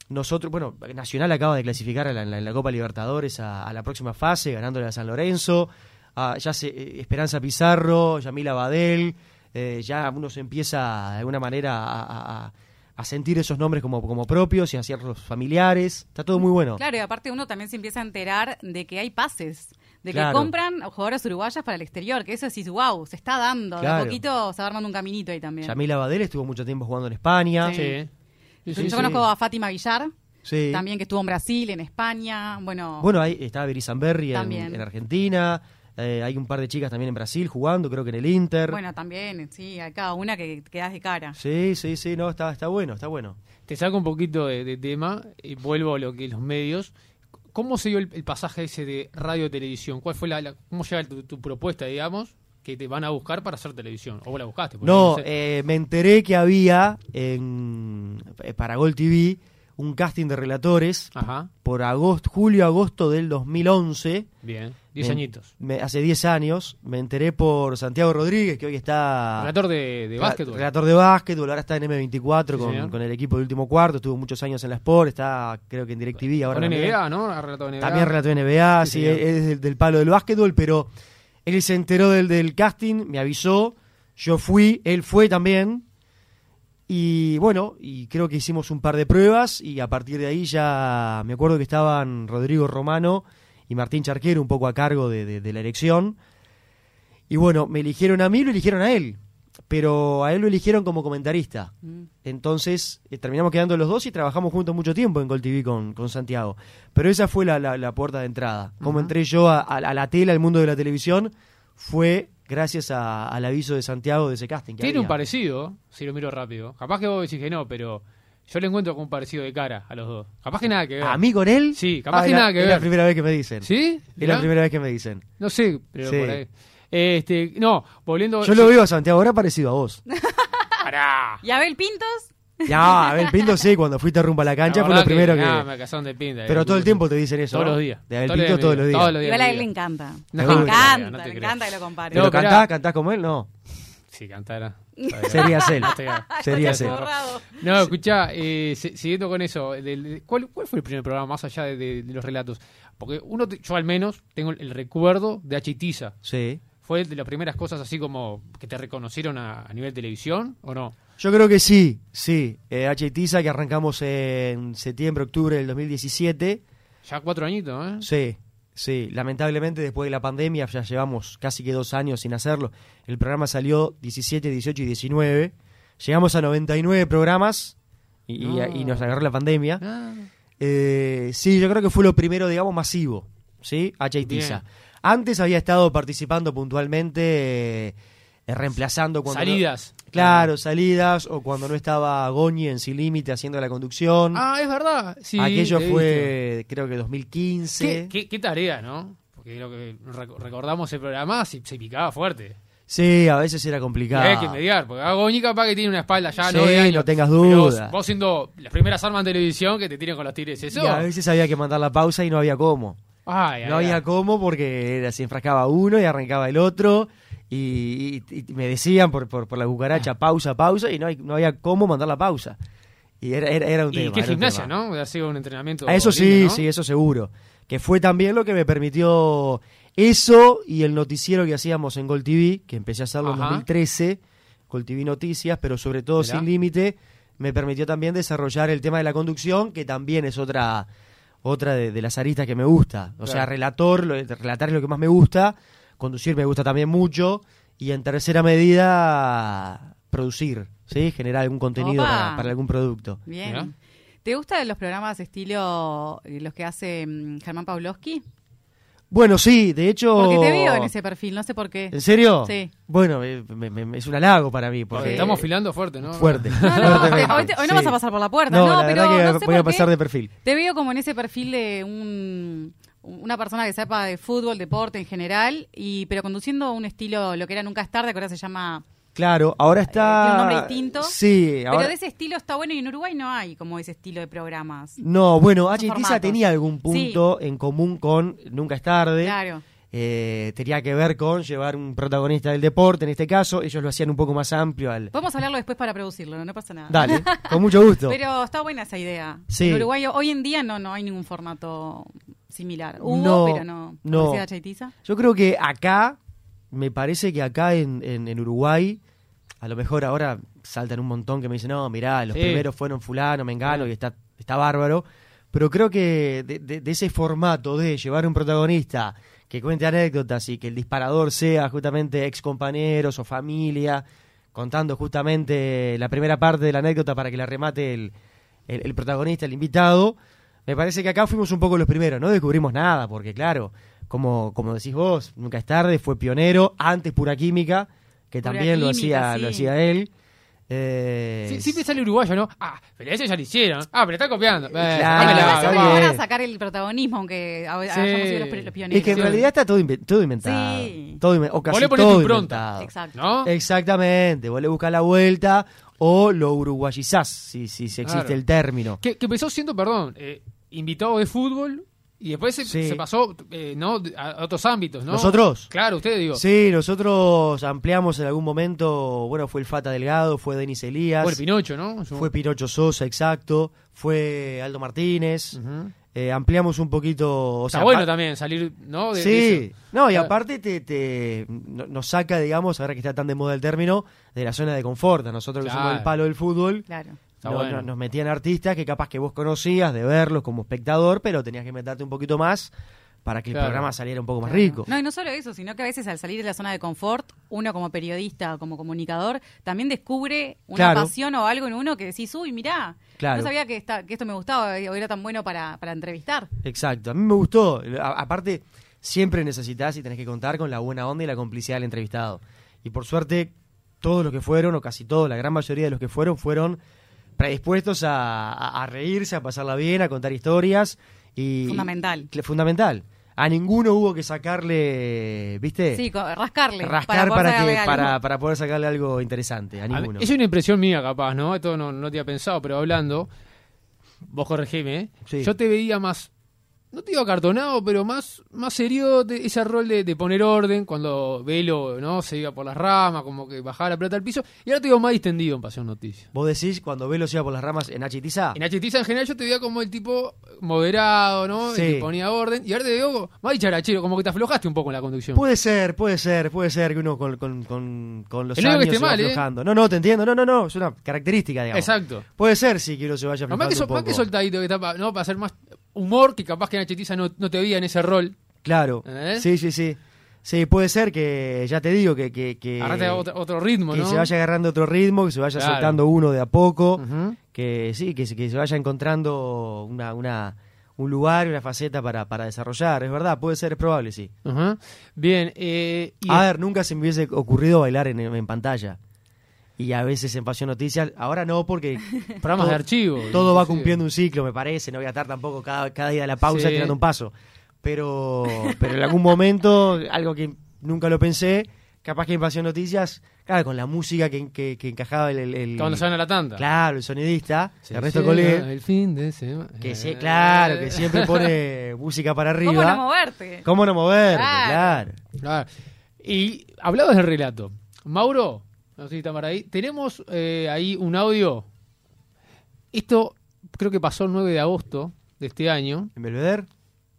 Nosotros, bueno, Nacional acaba de clasificar a la- en la, Copa Libertadores a, a la próxima fase, ganándole a San Lorenzo. Ah, ya se, eh, Esperanza Pizarro, Yamila Badel, eh, ya uno se empieza de alguna manera a, a- a- a sentir esos nombres como, como propios y a hacerlos familiares. Está todo muy bueno. Claro, y aparte uno también se empieza a enterar de que hay pases, de que compran jugadoras uruguayas para el exterior, que eso sí, wow, se está dando, de Claro. a poquito se va armando un caminito ahí también. Yamila Badel estuvo mucho tiempo jugando en España. Sí. Sí. Sí, sí, Yo sí. conozco a Fátima Villar, Sí. también que estuvo en Brasil, en España, bueno, Bueno, ahí estaba Berizan Berry en, También. en Argentina. Eh, hay un par de chicas también en Brasil jugando, creo que en el Inter. bueno, también, sí, hay cada una que quedas de cara. Sí, sí, sí, no, está, está bueno, está bueno. Te saco un poquito de, de tema y vuelvo a lo que los medios. ¿Cómo se dio el, el pasaje ese de radio televisión? ¿Cuál fue la, la- cómo llega tu, tu propuesta, digamos, que te van a buscar para hacer televisión? ¿O vos la buscaste? Porque No, sé. eh, me enteré que había en, eh, para Gol TV un casting de relatores Ajá, por agosto, julio, agosto del 2011. bien. Diez Me- añitos. me- hace 10 años. Me enteré por Santiago Rodríguez, que hoy está... Relator de, de básquetbol. Relator de básquetbol, ahora está en M24 Sí, con, con el equipo de último cuarto, estuvo muchos años en la Sport, está creo que en DirecTV ahora. Con también. NBA, ¿no? Ha relatado NBA. También relató NBA, Sí, es del, del palo del básquetbol, pero él se enteró del, del casting, me avisó, yo fui, él fue también, y bueno, y creo que hicimos un par de pruebas, y a partir de ahí ya me acuerdo que estaban Rodrigo Romano y Martín Charquero un poco a cargo de, de- de la elección, y bueno, me eligieron a mí, lo eligieron a él, pero a él lo eligieron como comentarista. Mm. Entonces eh, terminamos quedando los dos y trabajamos juntos mucho tiempo en Gol TV con, con Santiago. Pero esa fue la, la- la puerta de entrada. Como entré yo a, a- a la tela, al mundo de la televisión, fue gracias a- al aviso de Santiago de ese casting. que Tiene un parecido, si lo miro rápido. Capaz que vos decís que no, pero yo le encuentro con un parecido de cara a los dos. Capaz que nada que ver. ¿A mí con él? Sí, capaz Ah, que era- nada que Es ver. la primera vez que me dicen. ¿Sí? Es la primera vez que me dicen. No sé, pero Sí. por ahí. Este, no, volviendo. Yo lo veo a Santiago ahora parecido a vos. Pará. ¿Y Abel Pintos? Ya, a ver, Pinto sí, cuando fuiste rumbo a la cancha La fue lo primero que... nada, me casaron de pinta. Pero todo el tiempo te dicen eso, Todos ¿no? los días. De Abel Pinto todos los días. Todos los días. Igual a él le encanta. Te encanta, creo. encanta que lo compare. ¿Pero cantás, era- cantás como él? No. Si cantara. Serías él. Serías él. No, escuchá, eh, si- siguiendo con eso, ¿cuál, cuál fue el primer programa más allá de, de- de los relatos? Porque uno, te- yo al menos tengo el, el recuerdo de Achitiza. Sí. ¿Fue de las primeras cosas así como que te reconocieron a, a nivel televisión o no? Yo creo que sí, sí. Eh, H. Tiza, que arrancamos en septiembre, octubre del 2017. Ya cuatro añitos, ¿eh? Sí, sí. Lamentablemente, después de la pandemia, ya llevamos casi que dos años sin hacerlo. El programa salió 17, 18 y 19. Llegamos a 99 programas y, y- No. y nos agarró la pandemia. Ah, Eh, sí, yo creo que fue lo primero, digamos, masivo. ¿Sí? H. Tiza. Bien. Antes había estado participando puntualmente, eh, reemplazando cuando. no- salidas. Claro, salidas o cuando no estaba Goñi en Sin Límite haciendo la conducción. Ah, es verdad. Sí, Aquello fue, creo que 2015. ¿Qué, qué, qué tarea, ¿no? Porque lo que rec- recordamos el programa se, se picaba fuerte. Sí, a veces era complicado. Hay que mediar, porque Agoñi capaz que tiene una espalda ya, Sí, no años. no tengas duda. Vos, vos siendo las primeras armas en televisión que te tiren con los tigres, eso. Y a veces había que mandar la pausa y no había cómo. Ay, ay, No había ay. cómo porque era, se enfrascaba uno y arrancaba el otro. Y, y- y me decían por, por, por la cucaracha, pausa, pausa, y no, hay- no había cómo mandar la pausa. Y era, era, era un Y tema. qué era un gimnasia. ¿no? Haber sido un entrenamiento. A eso sí, sí, eso seguro. Que fue también lo que me permitió eso y el noticiero que hacíamos en Gol TV, que empecé a hacerlo en Ajá. 2013, Gol TV Noticias, pero sobre todo Mirá. sin límite, me permitió también desarrollar el tema de la conducción, que también es otra otra de, de las aristas que me gusta. O sea, relator, lo- relatar es lo que más me gusta, conducir me gusta también mucho, y en tercera medida, producir, ¿sí? Generar algún contenido para, para algún producto. Bien. ¿Te gustan los programas estilo eh, los que hace mm, Germán Pavlovsky? Bueno, sí, de hecho... Porque te veo en ese perfil, no sé por qué. ¿En serio? Sí. Bueno, eh, me- me- es un halago para mí, porque... Estamos filando fuerte, ¿no? Fuerte. No, no, hoy, te- hoy no Sí. vas a pasar por la puerta. No, No, la pero que no sé voy a pasar de perfil. Te veo como en ese perfil de un, una persona que sepa de fútbol, deporte en general, y pero conduciendo un estilo, lo que era Nunca es tarde, que ahora se llama... Claro, ahora está... Eh, ¿Tiene un nombre distinto? Sí, ahora... Pero de ese estilo está bueno y en Uruguay no hay como ese estilo de programas. No, bueno, Son H. Tiza formatos. tenía algún punto en común con Nunca es tarde. Claro. Eh, tenía que ver con llevar un protagonista del deporte, en este caso. Ellos lo hacían un poco más amplio al... Podemos hablarlo después para producirlo, no pasa nada. Dale, con mucho gusto. Pero está buena esa idea. Sí. En Uruguay hoy en día no, no hay ningún formato similar. Hubo, No, pero no. no. Yo creo que acá, me parece que acá en, en- en Uruguay, a lo mejor ahora saltan un montón que me dicen, no, mirá, los Sí. primeros fueron fulano, mengano, y está, está bárbaro. Pero creo que de, de- de ese formato de llevar un protagonista que cuente anécdotas y que el disparador sea justamente ex compañeros o familia, contando justamente la primera parte de la anécdota para que la remate el, el- el protagonista, el invitado, me parece que acá fuimos un poco los primeros, no descubrimos nada, porque claro, como, como decís vos, nunca es tarde, fue pionero, antes pura química, que también lo hacía, lo hacía él. Eh, Sí, siempre sale uruguayo, ¿no? Ah, pero ese ya lo hicieron. Ah, pero está copiando. Eh, Claro, van a sacar el protagonismo, aunque Sí. hayamos sido los, pioneros. es que en Sí. realidad está todo, inve- todo inventado. Sí. Todo inve- o casi Vos le ponés todo inventado. Exacto. ¿No? Exactamente, vos le buscas la vuelta o lo uruguayizás, si, si, si existe Claro. el término. Que, que empezó siendo, perdón, eh, invitado de fútbol y después se, Sí. se pasó eh, ¿no? a, otros ámbitos, ¿no? ¿Nosotros? Claro, usted digo. Sí, nosotros ampliamos en algún momento, bueno, fue el Fata Delgado, fue Denis Elías, Fue el Pinocho, ¿no? Su- fue Pinocho Sosa, exacto, fue Aldo Martínez, eh, ampliamos un poquito... O Está sea, bueno pa- también salir, ¿no? De- de Sí, eso. no, y Claro. aparte te, te- no- nos saca, digamos, ahora que está tan de moda el término, de la zona de confort. A nosotros que somos Claro. el palo del fútbol, Claro. Está no- bueno. no- nos metían artistas que capaz que vos conocías de verlos como espectador, pero tenías que meterte un poquito más para que el programa saliera un poco más rico. No, y no solo eso, sino que a veces al salir de la zona de confort, uno como periodista, como comunicador, también descubre una Claro. pasión o algo en uno que decís, uy, mirá, Claro. no sabía que, esta, que esto me gustaba o era tan bueno para, para entrevistar. Exacto, a mí me gustó. A- aparte, siempre necesitas y tenés que contar con la buena onda y la complicidad del entrevistado. Y por suerte, todos los que fueron, o casi todos, la gran mayoría de los que fueron, fueron predispuestos a, a- a reírse, a pasarla bien, a contar historias. y Fundamental. y- fundamental. A ninguno hubo que sacarle, ¿viste? Sí, rascarle. Rascar poder para, sacarle que, para, para poder sacarle algo interesante. A A mí- ninguno. es una impresión mía, capaz, ¿no? Esto no, no te había pensado, pero hablando, vos corregime, ¿eh? Sí. Yo te veía más, no te digo acartonado, pero más, más serio de ese rol de, de poner orden cuando Velo, ¿no? Se iba por las ramas, como que bajaba la pelota al piso. Y ahora te digo más distendido en Pasión Noticias. Vos decís, cuando Velo se iba por las ramas en Achitiza, En Achetiza en general yo te veía como el tipo moderado, ¿no? Sí. El que ponía orden. Y ahora te veo más dicharachero, como que te aflojaste un poco en la conducción. Puede ser, puede ser, puede ser que uno con, con, con, con los no digo años que esté se va mal, ¿eh? aflojando. No, no, te entiendo. No, no, no. Es una característica, digamos. Exacto. Puede ser, sí, que uno se vaya No, aflojando más que, un más poco. que soltadito que está pa- ¿no? para hacer más humor, que capaz que en Achetiza no, no te veía en ese rol. Claro. ¿Eh? Sí, sí, sí. Sí, puede ser que, ya te digo, que... que, que Agarrate otro, otro ritmo, que ¿no? se vaya agarrando otro ritmo, que se vaya Claro. soltando uno de a poco, que sí, que, se- que se vaya encontrando una, una, un lugar, una faceta para, para desarrollar. Es verdad, puede ser, es probable, sí. Ajá. Bien, eh, y A ver, nunca se me hubiese ocurrido bailar en, en pantalla. Y a veces en Pasión Noticias, ahora no, porque programas todo- de archivo. todo va cumpliendo un ciclo, me parece. No voy a estar tampoco cada, cada día de la pausa Sí. tirando un paso. Pero, pero en algún momento, algo que nunca lo pensé, capaz que en Pasión Noticias, claro, con la música que, que, que encajaba el, el- el- Cuando se van a la tanda. Claro, el sonidista, Se Ernesto llega Colé, El fin de semana. que claro, que siempre pone música para arriba. ¿Cómo no moverte? ¿Cómo no moverte? Claro. Claro. Claro. Y hablabas del relato. Mauro, no sé si está ahí. Tenemos eh, ahí un audio. Esto creo que pasó el 9 de agosto de este año. ¿En Belvedere?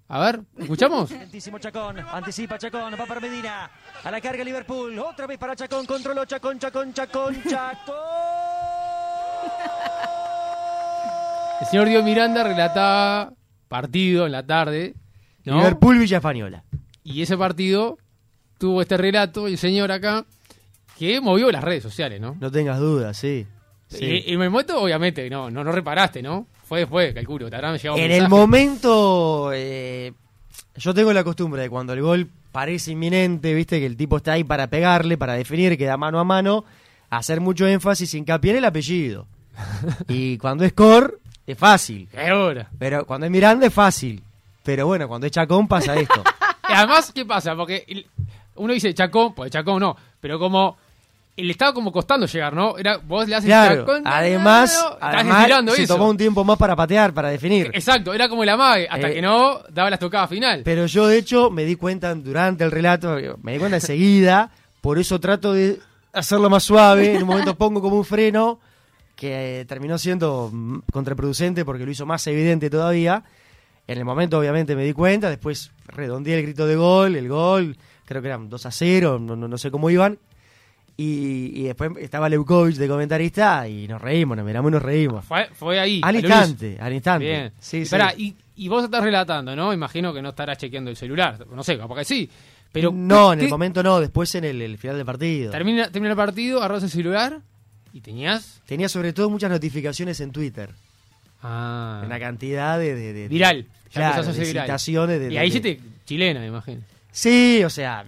A ver, ¿escuchamos? Lentísimo Chacón, anticipa Chacón, va para Medina, a la carga Liverpool, otra vez para Chacón, controló Chacón, Chacón, Chacón, Chacón. El señor Dio Miranda relataba partido en la tarde, ¿no? Liverpool Villa Española. Y ese partido tuvo este relato, el señor acá, que movió las redes sociales, ¿no? No tengas dudas, sí. sí. Y, el momento, obviamente, no, no, no reparaste, ¿no? Fue después, calculo, te habrán llegado en el momento, eh, yo tengo la costumbre de cuando el gol parece inminente, viste que el tipo está ahí para pegarle, para definir, que da mano a mano, hacer mucho énfasis, hincapié en el apellido. y cuando es Cor, es fácil. ¿Qué hora? Pero cuando es Miranda es fácil. Pero bueno, cuando es Chacón pasa esto. Y además, ¿qué pasa? Porque uno dice Chacón, pues Chacón no, pero como le estaba como costando llegar, ¿no? Era, vos le haces Claro, Chacón, además, además se eso. tomó un tiempo más para patear, para definir. Exacto, era como el amague, hasta Eh, que no daba la estocada final. Pero yo, de hecho, me di cuenta durante el relato, me di cuenta enseguida, por eso trato de hacerlo más suave. En un momento pongo como un freno que eh, terminó siendo mm, contraproducente porque lo hizo más evidente todavía. En el momento, obviamente, me di cuenta, después redondeé el grito de gol, el gol, creo que eran 2 a 0, no, no, no sé cómo iban. Y, y después estaba Leukovic de comentarista y nos reímos, nos miramos y nos reímos. Fue, fue ahí. Al instante, al instante. Bien. Sí, y, sí. y, y vos estás relatando, ¿no? Imagino que no estarás chequeando el celular. No sé, capaz que sí. Pero no, ¿qué- en el momento no, después en el, el final del partido. Termina, termina el partido, agarras el celular y tenías. Tenía sobre todo muchas notificaciones en Twitter. Ah. Una cantidad de... de- de- Viral. Ya Claro, empezás a de ser viral. citaciones de- y ahí sí te. chilena, me imagino. Sí, o sea...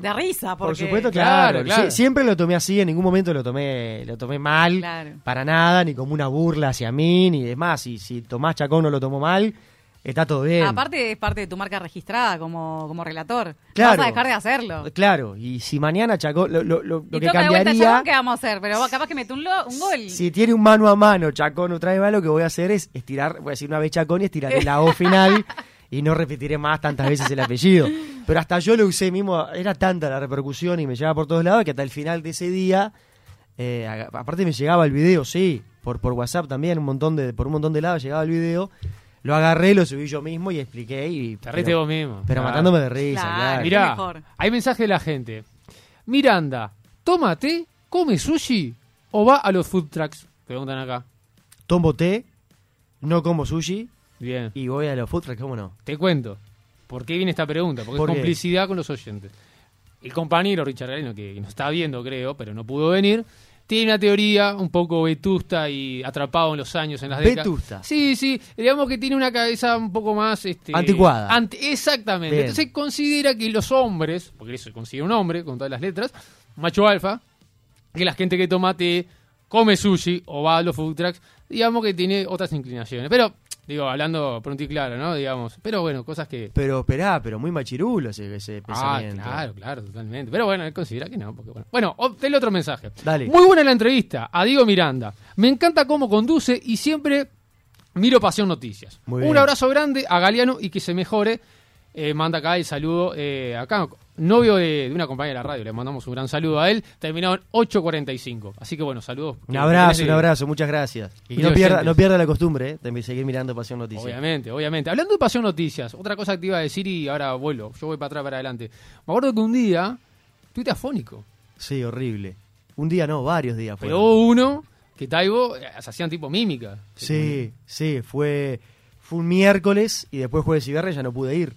De risa, porque... Por supuesto, Claro, claro. claro. Sie- siempre lo tomé así, en ningún momento lo tomé, lo tomé mal. Claro. Para nada, ni como una burla hacia mí, ni demás. Si, si Tomás Chacón no lo tomó mal, está todo bien. Aparte es parte de tu marca registrada como, como relator. Claro. No vas a dejar de hacerlo. Claro, y si mañana Chacón... Lo, lo- lo- lo y que de cambiaría... Chacón, ¿qué vamos a hacer? Pero capaz que mete un, lo- un gol. Si tiene un mano a mano Chacón otra vez lo que voy a hacer es estirar, voy a decir una vez Chacón y estiraré la O final y no repetiré más tantas veces el apellido. Pero hasta yo lo usé mismo, era tanta la repercusión y me llegaba por todos lados que hasta el final de ese día, eh, a- aparte me llegaba el video, sí, por, por WhatsApp también, un montón de, por un montón de lados llegaba el video. Lo agarré, lo subí yo mismo y expliqué. Y, Te pero, vos mismo. pero Claro. matándome de risa, Claro. claro. Mirá, mejor. hay mensaje de la gente. Miranda, ¿toma té, come sushi o va a los food trucks? Preguntan acá. Tomo té, no como sushi Bien, y voy a los food trucks, ¿cómo no? te cuento. ¿Por qué viene esta pregunta? Porque ¿Por es qué? complicidad con los oyentes. El compañero Richard Galeno, que nos está viendo, creo, pero no pudo venir, tiene una teoría un poco vetusta y atrapado en los años, en las décadas. ¿Vetusta? Sí, sí, digamos que tiene una cabeza un poco más... Este, Anticuada. anti- exactamente. Bien. Entonces considera que los hombres, porque eso se considera un hombre con todas las letras, macho alfa, que la gente que toma té, come sushi o va a los food trucks, digamos que tiene otras inclinaciones. Pero, digo, hablando pronto y claro, ¿no? Digamos, pero bueno, cosas que... Pero esperá, pero muy machirulo ese, ese Ah, pensamiento. claro, claro, totalmente. Pero bueno, él considera que no. Porque, bueno, bueno el otro mensaje. Dale. Muy buena la entrevista a Diego Miranda. Me encanta cómo conduce y siempre miro Pasión Noticias. Muy Un bien. abrazo grande a Galeano y que se mejore. Eh, manda acá el saludo. eh, acá, novio de, de una compañera de la radio. Le mandamos un gran saludo a él. Terminado en 8.45. Así que bueno, saludos. Un abrazo, un abrazo, muchas gracias. Y Y no pierda, no pierda la costumbre ¿eh? de seguir mirando Pasión Noticias. Obviamente, obviamente. Hablando de Pasión Noticias, otra cosa que te iba a decir y ahora vuelo. Yo voy para atrás, para adelante. Me acuerdo que un día tuite afónico. Sí, horrible. Un día no, varios días Pero fueron. hubo uno que Taibo eh, se hacían tipo mímica. Sí, sí, fue, fue un miércoles y después jueves y viernes ya no pude ir.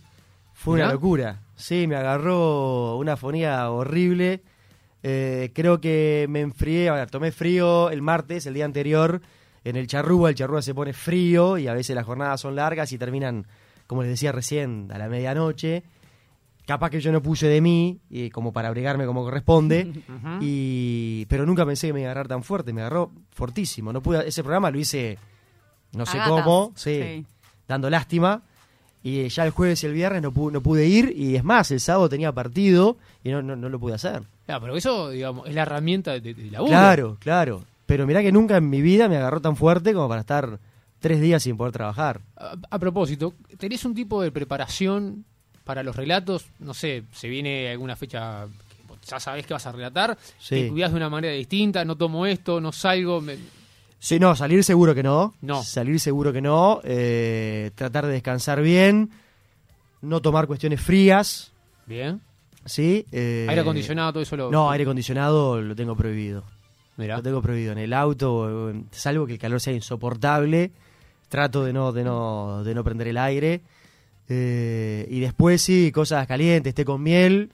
Fue una locura. Sí, me agarró una fonía horrible. Eh, creo que me enfrié, ver, tomé frío el martes, el día anterior, en el charrúa. El charrúa se pone frío y a veces las jornadas son largas y terminan, como les decía recién, a la medianoche. Capaz que yo no puse de mí, y como para abrigarme como corresponde, y pero nunca pensé que me iba a agarrar tan fuerte, me agarró fortísimo. No pude, ese programa lo hice no sé cómo, sí, sí. dando lástima. Y ya el jueves y el viernes no pude, no pude ir, y es más, el sábado tenía partido y no, no, no lo pude hacer. Ah, pero eso, digamos, es la herramienta de, de, laburo. Claro, claro. Pero mirá que nunca en mi vida me agarró tan fuerte como para estar tres días sin poder trabajar. A, a propósito, ¿tenés un tipo de preparación para los relatos? No sé, se viene alguna fecha que ya sabés que vas a relatar, Sí. te cuidás de una manera distinta, no tomo esto, no salgo. me- Sí, no, salir seguro que no. No. Salir seguro que no. eh, tratar de descansar bien. No tomar cuestiones frías. Bien. ¿Sí? Eh, Aire acondicionado, todo eso lo. No, aire acondicionado lo tengo prohibido. Mirá. Lo tengo prohibido en el auto, salvo que el calor sea insoportable. trato de no, de no, de no prender el aire. Eh, y después sí, cosas calientes, té con miel,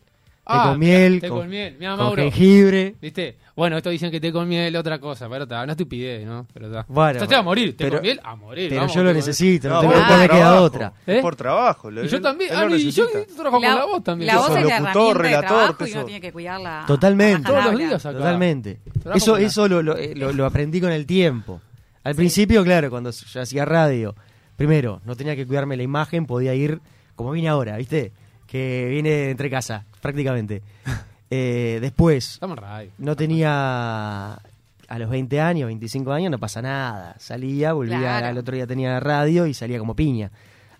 té Ah, con mirá, miel, té con, con miel. Mirá, con Mauro. jengibre. ¿Viste? Bueno, esto dicen que té con miel, otra cosa, pero está, una estupidez, ¿no? Pero está. Bueno, Ya te va a morir, té pero- con miel, a morir. Pero vamos, yo lo té con necesito, no, No, tengo- por no me queda trabajo, otra. ¿Eh? Por trabajo. lo- Y yo también, él ah, y yo trabajo con la voz también. La voz es la locutor, de relator, y uno tiene que cuidarla. Totalmente. Todos los días acá. Totalmente. Eso, con la- eso lo, lo- eh, lo- lo aprendí con el tiempo. Al principio, claro, cuando yo hacía radio, primero, no tenía que cuidarme la imagen, podía ir como vine ahora, ¿viste? Que viene entre casa, prácticamente. Eh, después, no tenía a los 20 años, 25 años, no pasa nada. Salía, volvía, Claro. al otro día tenía radio y salía como piña.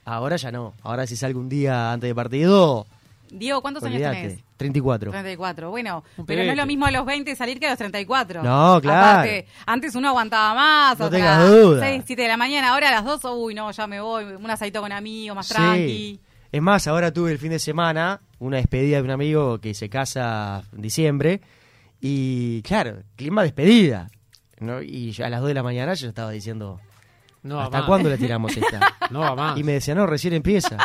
Ahora ya no. Ahora si salgo un día antes de partido, Diego, ¿cuántos años olvídate. tenés? 34. 34. Bueno, pero no es lo mismo a los 20 salir que a los 34. No, claro. Aparte, antes uno aguantaba más. No o sea, tengas duda. 6, 7 de la mañana, ahora a las 2, uy, no, ya me voy. Un asadito con amigos, más Sí. tranqui. Es más, ahora tuve el fin de semana una despedida de un amigo que se casa en diciembre y claro, clima despedida. ¿no? Y a las 2 de la mañana yo estaba diciendo, No va ¿hasta más. cuándo la tiramos esta? No va más. y me decía, no, recién empieza.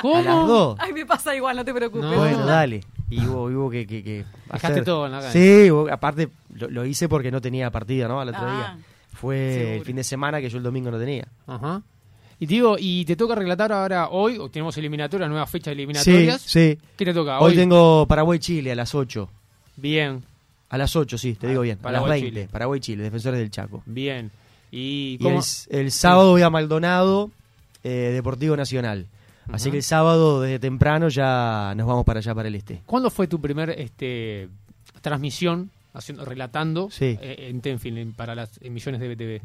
¿Cómo? A las 2. Ay, me pasa igual, no te preocupes. No. Bueno, dale. Y hubo, hubo que, que, que Dejaste hacer- todo en la cancha. Sí, hubo- aparte lo, lo hice porque no tenía partida, ¿no? Al otro Ah, día. Fue el fin de semana que yo el domingo no tenía. Ajá. Y te digo, y te toca relatar ahora hoy, o tenemos eliminatorias, nuevas fechas Sí, eliminatorias. sí. ¿Qué te toca? Hoy tengo Paraguay-Chile a las 8. Bien, A las 8, sí, te Ah, digo bien. a las Paraguay, 20. Chile. Paraguay-Chile, defensores del Chaco. bien. ¿Y el, el sábado voy a Maldonado, eh, Deportivo Nacional. Así que el sábado desde temprano ya nos vamos para allá, para el este. ¿Cuándo fue tu primer este, transmisión haciendo, relatando Sí. eh, en Tenfield en- para las emisiones de BTV?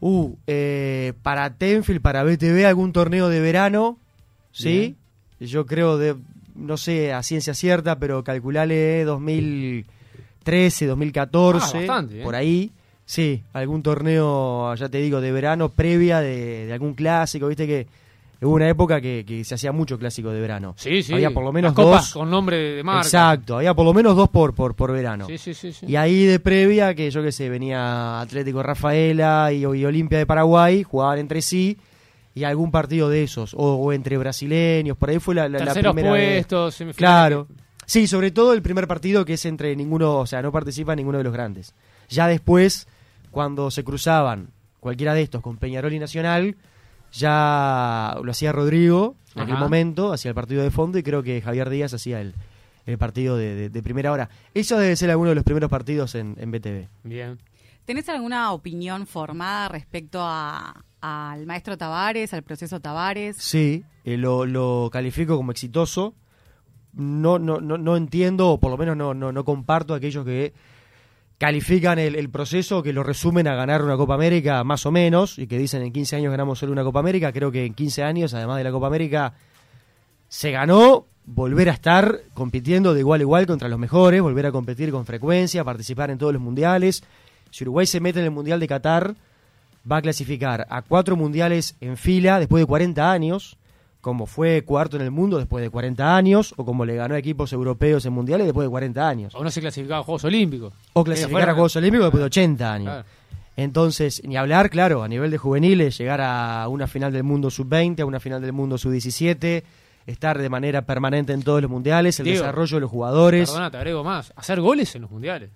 Uh, eh, para Tenfield, para BTV, algún torneo de verano, ¿sí? Yo creo, de, no sé a ciencia cierta, pero calculale 2013, 2014, Ah, bastante, ¿eh? por ahí. Sí, algún torneo, ya te digo, de verano, previa de, de algún clásico, viste que hubo una época que, que se hacía mucho clásico de verano. Sí, sí. Había por lo menos Las copas dos. con nombre de marca. Exacto, había por lo menos dos por, por, por verano. Sí, sí, sí. sí. Y ahí de previa, que yo qué sé, venía Atlético Rafaela y, y Olimpia de Paraguay, jugaban entre sí, y algún partido de esos, o, o entre brasileños, por ahí fue la, la, la primera vez. puestos, semifinales. Claro. Sí, sobre todo el primer partido que es entre ninguno, o sea, no participa ninguno de los grandes. Ya después, cuando se cruzaban cualquiera de estos con Peñarol y Nacional, ya lo hacía Rodrigo en aquel momento, hacía el partido de fondo y creo que Javier Díaz hacía el, el partido de, de- de primera hora. Eso debe ser alguno de los primeros partidos en, en BTV. Bien. ¿Tenés alguna opinión formada respecto a- al maestro Tavares, al proceso Tavares? Sí, eh, lo, lo califico como exitoso. No, no, no, no entiendo, o por lo menos no, no, no comparto aquellos que califican el, el proceso, que lo resumen a ganar una Copa América más o menos, y que dicen en 15 años ganamos solo una Copa América. Creo que en 15 años, además de la Copa América, se ganó volver a estar compitiendo de igual a igual contra los mejores, volver a competir con frecuencia, participar en todos los mundiales. Si Uruguay se mete en el Mundial de Qatar, va a clasificar a cuatro mundiales en fila después de 40 años, como fue cuarto en el mundo después de 40 años, o como le ganó a equipos europeos en mundiales después de 40 años. O no se clasificaba a Juegos Olímpicos. O clasificar a Juegos Olímpicos después de 80 años. Claro. Entonces, ni hablar, claro, a nivel de juveniles, llegar a una final del mundo sub-20, a una final del mundo sub-17, estar de manera permanente en todos los mundiales, el desarrollo de los jugadores. Perdona, te agrego más. Hacer goles en los mundiales.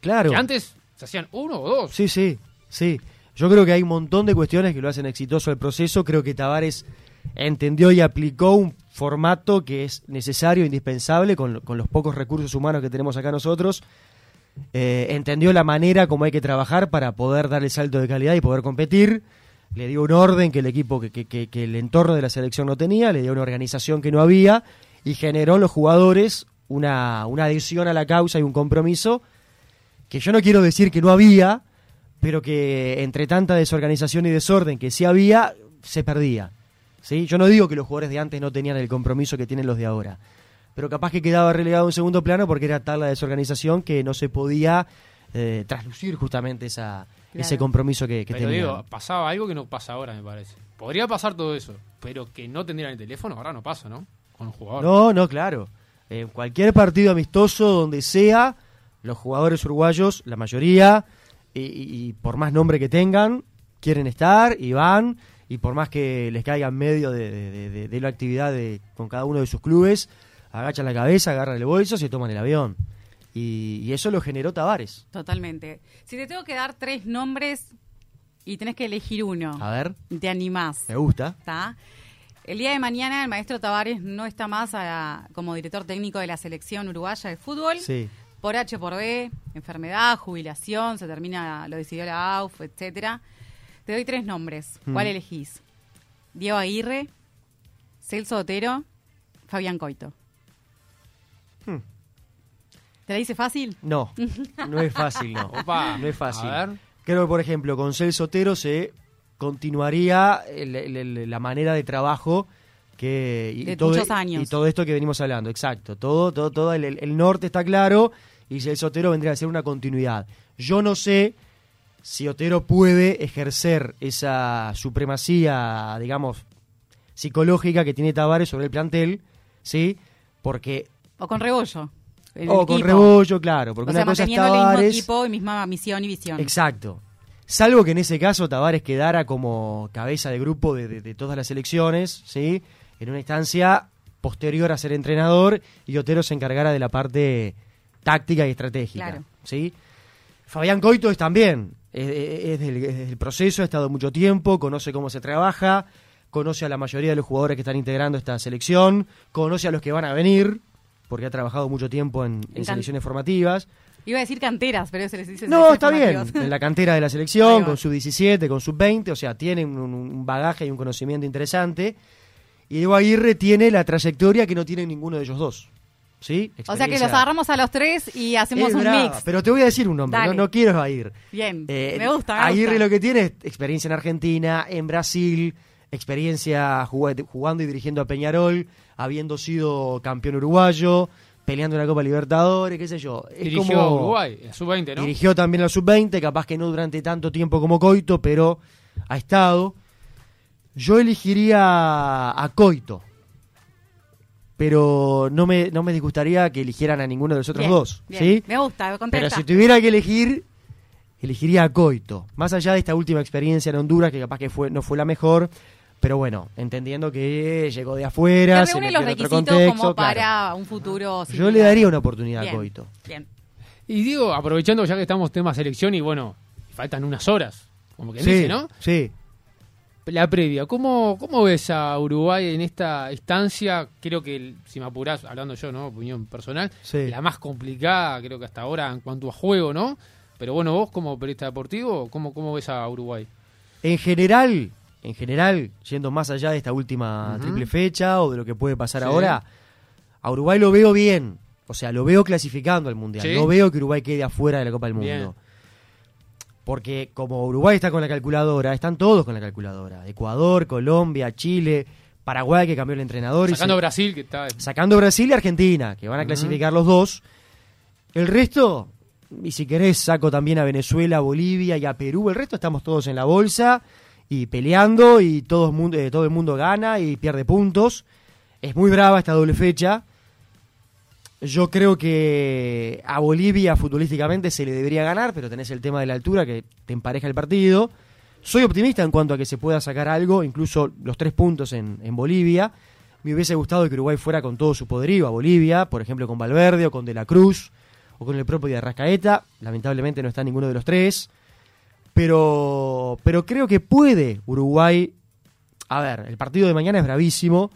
Claro. Que antes se hacían uno o dos. Sí, sí, sí. Yo creo que hay un montón de cuestiones que lo hacen exitoso el proceso. Creo que Tavares entendió y aplicó un formato que es necesario, indispensable, con, con los pocos recursos humanos que tenemos acá nosotros. Eh, entendió la manera como hay que trabajar para poder dar el salto de calidad y poder competir. Le dio un orden que el equipo, que, que- el entorno de la selección no tenía, le dio una organización que no había y generó en los jugadores una, una adhesión a la causa y un compromiso que yo no quiero decir que no había, pero que entre tanta desorganización y desorden que sí había, se perdía. ¿Sí? Yo no digo que los jugadores de antes no tenían el compromiso que tienen los de ahora, pero capaz que quedaba relegado en segundo plano porque era tal la desorganización que no se podía eh, traslucir justamente esa, Claro. ese compromiso que, que pero tenían. digo, pasaba algo que no pasa ahora, me parece. Podría pasar todo eso, pero que no tendrían el teléfono, ahora no pasa, ¿no? Con un jugador. No, no, claro. En cualquier partido amistoso, donde sea, los jugadores uruguayos, la mayoría, y, y- y por más nombre que tengan, quieren estar y van, y por más que les caiga en medio de, de- de- de la actividad de, con cada uno de sus clubes, agachan la cabeza, agarran el bolso, se toman el avión. Y, y eso lo generó Tavares. Totalmente. Si te tengo que dar tres nombres y tenés que elegir uno, A ver, ¿te animás? me gusta. ¿Está? El día de mañana el maestro Tavares no está más a- como director técnico de la selección uruguaya de fútbol. Sí. Por H por B, enfermedad, jubilación, se termina, lo decidió la AUF, etcétera. Te doy tres nombres. ¿Cuál Mm. elegís? Diego Aguirre, Celso Otero, Fabián Coito. Hmm. ¿Te la hice fácil? No, no es fácil, no. Opa, no es fácil. a ver. Creo que, por ejemplo, con Celso Otero se continuaría el- el- el- la manera de trabajo que y, De todo, muchos años. y todo esto que venimos hablando, exacto. Todo, todo, todo el, el norte está claro y Celso Otero vendría a ser una continuidad. Yo no sé si Otero puede ejercer esa supremacía, digamos, psicológica que tiene Tavares sobre el plantel, ¿sí? Porque ¿O con Rebollo? el o con equipo. Rebollo, claro, porque o sea, una cosa es el mismo equipo y misma misión y visión. Exacto. Salvo que en ese caso Tavares quedara como cabeza de grupo de, de- de todas las elecciones, ¿sí? En una instancia posterior a ser entrenador y Otero se encargara de la parte táctica y estratégica, Claro. ¿sí? Fabián Coito es también, es, es- del, es del proceso, ha estado mucho tiempo, conoce cómo se trabaja, conoce a la mayoría de los jugadores que están integrando esta selección, conoce a los que van a venir, porque ha trabajado mucho tiempo en, selecciones formativas. Iba a decir canteras, pero se les dice No, está bien. En la cantera de la selección, con su 17, con su 20, o sea, tienen un, un bagaje y un conocimiento interesante. Y Diego Aguirre tiene la trayectoria que no tiene ninguno de ellos dos. ¿Sí? O sea que los agarramos a los tres y hacemos Es un brava, mix. Pero te voy a decir un nombre, no, no quiero a ir. Bien, Eh, me gusta, me Aguirre gusta. lo que tiene es experiencia en Argentina, en Brasil, experiencia jugando, jugando y dirigiendo a Peñarol, habiendo sido campeón uruguayo, peleando en la Copa Libertadores, qué sé yo. Es Dirigió como- a Uruguay, en sub-20, ¿no? Dirigió también la sub-20, capaz que no durante tanto tiempo como Coito, pero ha estado. Yo elegiría a Coito. Pero no me, no me disgustaría que eligieran a ninguno de los otros Bien, dos. bien. ¿sí? Me gusta, contesta. Pero si tuviera que elegir, elegiría a Coito. Más allá de esta última experiencia en Honduras, que capaz que fue, no fue la mejor. Pero bueno, entendiendo que llegó de afuera, se reúne los requisitos contexto, como claro. para un futuro. Yo le daría una oportunidad Bien, a Coito. Bien. Y digo, aprovechando ya que estamos tema selección y bueno, faltan unas horas, como que Sí, dice, ¿no? sí. La previa, ¿cómo, ¿cómo ves a Uruguay en esta instancia? Creo que, el- si me apurás, hablando yo, ¿no? Opinión personal, Sí. la más complicada, creo que hasta ahora en cuanto a juego, ¿no? Pero bueno, vos como periodista deportivo, ¿cómo, cómo ves a Uruguay? En general, en general, yendo más allá de esta última triple fecha o de lo que puede pasar Sí. ahora, a Uruguay lo veo bien. O sea, lo veo clasificando al Mundial. Sí. No veo que Uruguay quede afuera de la Copa del Mundo. Bien. Porque como Uruguay está con la calculadora, están todos con la calculadora. Ecuador, Colombia, Chile, Paraguay que cambió el entrenador. y Sacando se- Brasil, que está... sacando Brasil y Argentina, que van a clasificar los dos. El resto, y si querés, saco también a Venezuela, Bolivia y a Perú. El resto estamos todos en la bolsa y peleando y todo el mundo, eh, todo el mundo gana y pierde puntos. Es muy brava esta doble fecha. Yo creo que a Bolivia futbolísticamente se le debería ganar, pero tenés el tema de la altura que te empareja el partido. Soy optimista en cuanto a que se pueda sacar algo, incluso los tres puntos en, en Bolivia. Me hubiese gustado que Uruguay fuera con todo su poderío a Bolivia, por ejemplo con Valverde o con De la Cruz o con el propio de Arrascaeta. Lamentablemente no está ninguno de los tres. Pero, pero creo que puede Uruguay. A ver, el partido de mañana es bravísimo,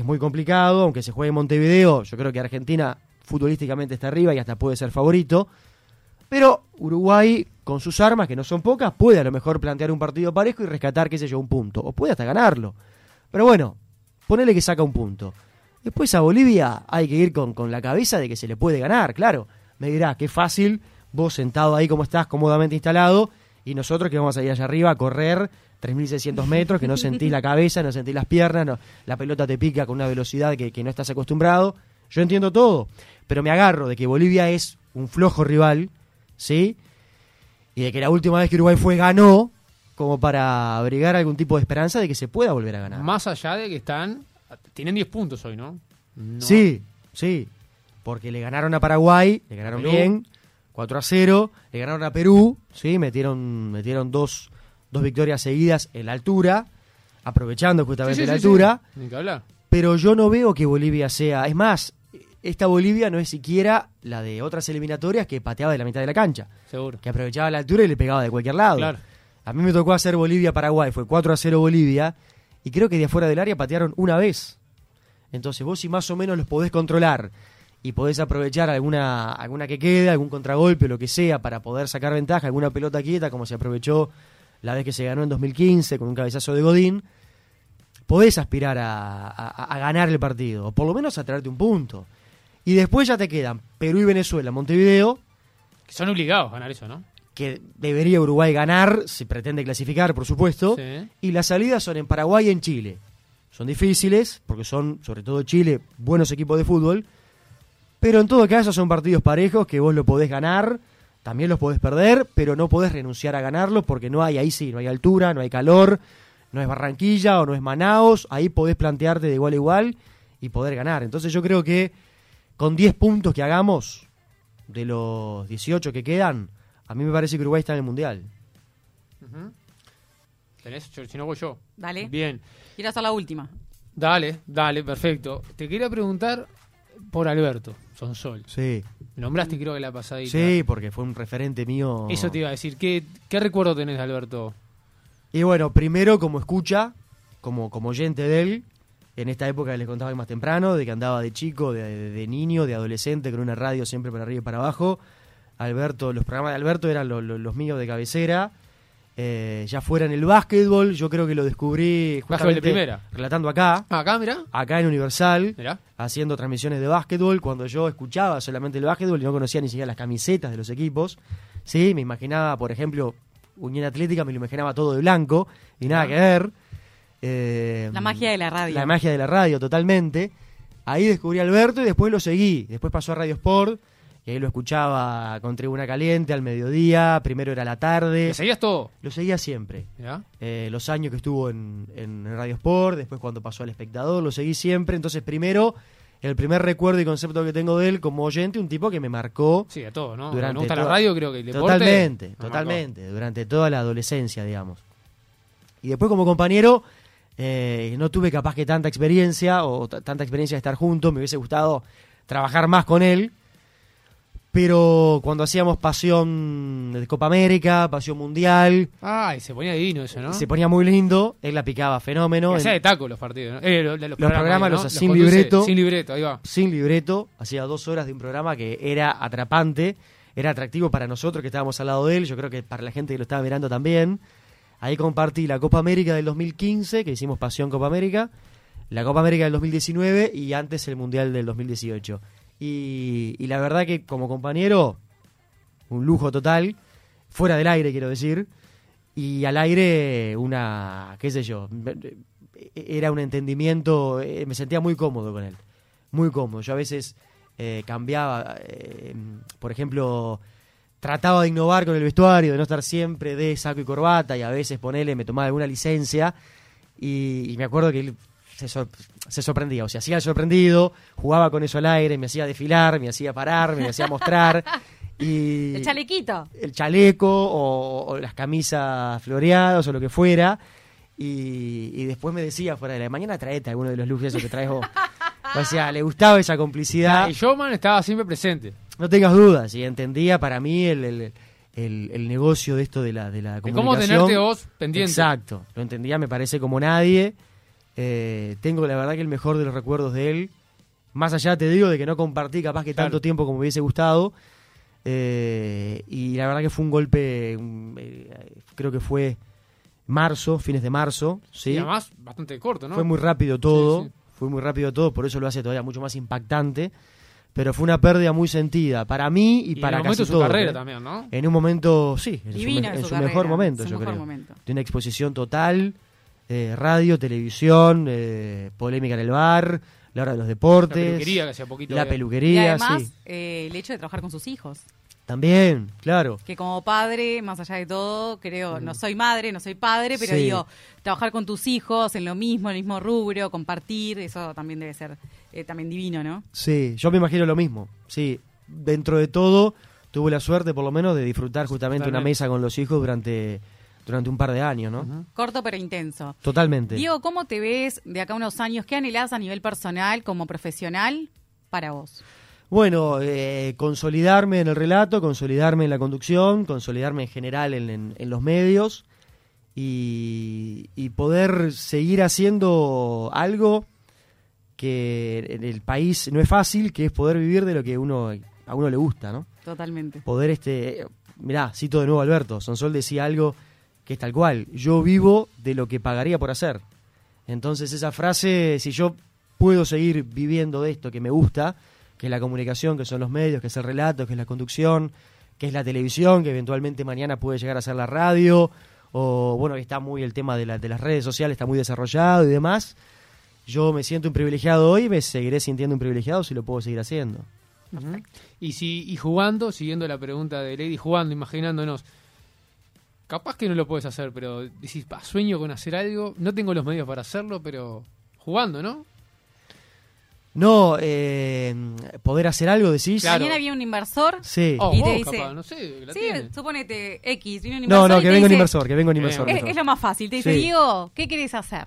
es muy complicado, aunque se juegue en Montevideo. Yo creo que Argentina futbolísticamente está arriba y hasta puede ser favorito. Pero Uruguay, con sus armas, que no son pocas, puede a lo mejor plantear un partido parejo y rescatar, qué sé yo, un punto. O puede hasta ganarlo. Pero bueno, ponele que saca un punto. Después a Bolivia hay que ir con, con la cabeza de que se le puede ganar, claro. Me dirá, qué fácil, vos sentado ahí como estás, cómodamente instalado, y nosotros que vamos a ir allá arriba a correr 3.600 metros, que no sentís la cabeza, no sentís las piernas, no- la pelota te pica con una velocidad que, que no estás acostumbrado. Yo entiendo todo, pero me agarro de que Bolivia es un flojo rival, ¿sí? Y de que la última vez que Uruguay fue ganó, como para abrigar algún tipo de esperanza de que se pueda volver a ganar. Más allá de que están... Tienen 10 puntos hoy, ¿no? No. Sí, sí. Porque le ganaron a Paraguay, le ganaron Perú. bien, 4 a 0, le ganaron a Perú, sí, metieron, metieron dos, dos victorias seguidas en la altura, aprovechando justamente Sí, sí, la altura. Ni que hablar. Pero yo no veo que Bolivia sea. Es más, esta Bolivia no es siquiera la de otras eliminatorias que pateaba de la mitad de la cancha, Seguro. que aprovechaba la altura y le pegaba de cualquier lado. Claro. A mí me tocó hacer Bolivia-Paraguay, fue 4 a 0 Bolivia, y creo que de afuera del área patearon una vez. Entonces vos si más o menos los podés controlar y podés aprovechar alguna, alguna que quede, algún contragolpe o lo que sea para poder sacar ventaja, alguna pelota quieta como se aprovechó la vez que se ganó en 2015 con un cabezazo de Godín, podés aspirar a, a- a ganar el partido, o por lo menos a traerte un punto. Y después ya te quedan Perú y Venezuela, Montevideo, Que son obligados a ganar eso, ¿no? que debería Uruguay ganar, si pretende clasificar, por supuesto. Sí. Y las salidas son en Paraguay y en Chile. Son difíciles, porque son, sobre todo Chile, buenos equipos de fútbol. Pero en todo caso son partidos parejos que vos lo podés ganar, también los podés perder, pero no podés renunciar a ganarlos porque no hay, ahí sí, no hay altura, no hay calor, no es Barranquilla o no es Manaos, ahí podés plantearte de igual a igual y poder ganar. Entonces yo creo que con 10 puntos que hagamos de los 18 que quedan, a mí me parece que Uruguay está en el Mundial. ¿Tenés? Si no voy yo. Dale. Bien. Quiero hacer la última. Dale, dale, perfecto. Te quería preguntar por Alberto Sonsol. Sí. Nombraste creo que la pasadita. Sí, porque fue un referente mío. Eso te iba a decir. ¿Qué, qué recuerdo tenés de Alberto? Y bueno, primero como escucha, como, como oyente de él, en esta época que les contaba más temprano, de que andaba de chico, de, de- de niño, de adolescente, con una radio siempre para arriba y para abajo. Alberto, los programas de Alberto eran lo- lo- los míos de cabecera. Eh, ya fuera en el básquetbol, yo creo que lo descubrí de justamente primera. relatando acá, Ah, acá, mirá. acá en Universal, Mirá. haciendo transmisiones de básquetbol, cuando yo escuchaba solamente el básquetbol y no conocía ni siquiera las camisetas de los equipos. Sí, me imaginaba, por ejemplo, Unión Atlética, me lo imaginaba todo de blanco y nada que ver. Eh, La magia de la radio. La magia de la radio, totalmente. Ahí descubrí a Alberto y después lo seguí. Después pasó a Radio Sport ahí lo escuchaba con Tribuna Caliente al mediodía. Primero era la tarde. ¿Le seguías todo? Lo seguía siempre. Eh, los años que estuvo en, en Radio Sport, después cuando pasó al espectador, lo seguí siempre. Entonces, primero, el primer recuerdo y concepto que tengo de él como oyente, un tipo que me marcó Sí, a todo, ¿no? durante Me gusta toda- la radio, creo que el deporte. Totalmente, marcó. totalmente, durante toda la adolescencia, digamos. Y después como compañero, eh, no tuve capaz que tanta experiencia o tanta experiencia de estar juntos, me hubiese gustado trabajar más con él. Pero cuando hacíamos pasión de Copa América, pasión mundial, Ay, se ponía divino eso, ¿no? se ponía muy lindo, él la picaba fenómeno. Hacía de taco los partidos, ¿no? Eh, lo- los, programas ¿no? los hacía sin conduce libreto. Sin libreto, ahí va. sin libreto, hacía dos horas de un programa que era atrapante, era atractivo para nosotros que estábamos al lado de él, yo creo que para la gente que lo estaba mirando también. Ahí compartí la Copa América del 2015, que hicimos Pasión Copa América, la Copa América del 2019 y antes el Mundial del 2018. Y, la verdad que como compañero, un lujo total, fuera del aire quiero decir, y al aire una, qué sé yo, era un entendimiento, eh, me sentía muy cómodo con él, muy cómodo. Yo a veces eh, cambiaba, eh, por ejemplo, trataba de innovar con el vestuario, de no estar siempre de saco y corbata, y a veces ponele, me tomaba alguna licencia, y, y me acuerdo que él se, sor- se sorprendía, o sea, hacía el sorprendido, jugaba con eso al aire, me hacía desfilar, me hacía parar, me hacía mostrar. Y, El chalequito. el chaleco o, o las camisas floreadas o lo que fuera. Y, y después me decía fuera de la mañana traete alguno de los looks esos que traes vos. O sea, le gustaba esa complicidad. Y Showman estaba siempre presente. No tengas dudas, y entendía para mí el, el, el- el negocio de esto de la, de la De comunicación. cómo tenerte vos pendiente. Exacto, lo entendía, me parece como nadie. Eh, tengo la verdad que el mejor de los recuerdos de él. Más allá, te digo, de que no compartí capaz que Claro. tanto tiempo como me hubiese gustado. Eh, y la verdad que fue un golpe, mm, eh, creo que fue marzo, fines de marzo. ¿sí? Y además, bastante corto, ¿no? Fue muy rápido todo, Sí, sí. fue muy rápido todo, por eso lo hace todavía mucho más impactante. Pero fue una pérdida muy sentida para mí y, Y para en casi su carrera ¿eh? también, ¿no? En un momento, sí, en su, Divino me- en en su su carrera, mejor momento, su yo mejor creo. momento. De una exposición total, eh, radio, televisión, eh, polémica en el bar, la hora de los La deportes, peluquería que hacía poquito. la Y peluquería, además, sí. eh, el hecho de trabajar con sus hijos. También, claro. Que como padre, más allá de todo, creo, no soy madre, no soy padre, pero Mm. Sí. digo, trabajar con tus hijos en lo mismo, en el mismo rubro, compartir, eso también debe ser eh, también divino, ¿no? Sí, yo me imagino lo mismo. Sí, dentro de todo, tuve la suerte por lo menos de disfrutar justamente una mesa con los hijos durante, durante un par de años, ¿no? Corto pero intenso. Totalmente. Diego, ¿cómo te ves de acá a unos años? ¿Qué anhelás a nivel personal como profesional para vos? Bueno, eh, consolidarme en el relato, consolidarme en la conducción, consolidarme en general en, en- en los medios y, y poder seguir haciendo algo que en el país no es fácil, que es poder vivir de lo que uno a uno le gusta, ¿no? Totalmente. Poder, este, mirá, cito de nuevo a Alberto, Sonsol decía algo que es tal cual, yo vivo de lo que pagaría por hacer. Entonces esa frase, si yo puedo seguir viviendo de esto que me gusta, que es la comunicación, que son los medios, que es el relato, que es la conducción, que es la televisión, que eventualmente mañana puede llegar a ser la radio, o bueno, que está muy el tema de, la- de las redes sociales, está muy desarrollado y demás. Yo me siento un privilegiado hoy, me seguiré sintiendo un privilegiado si lo puedo seguir haciendo. Y si y jugando, siguiendo la pregunta de Lady, jugando, imaginándonos, capaz que no lo puedes hacer, pero decís, "Pa, sueño con hacer algo, no tengo los medios para hacerlo, pero jugando, ¿no? No, eh, poder hacer algo, decís. Claro. Mañana viene un inversor. Sí. Oh, Y te vos, dice- capaz, no sé, la Sí, tiene. suponete X, viene un No, inversor. no, y que venga un inversor, que venga un inversor. Es, lo más fácil. Te dice, Sí. Diego, ¿qué querés hacer?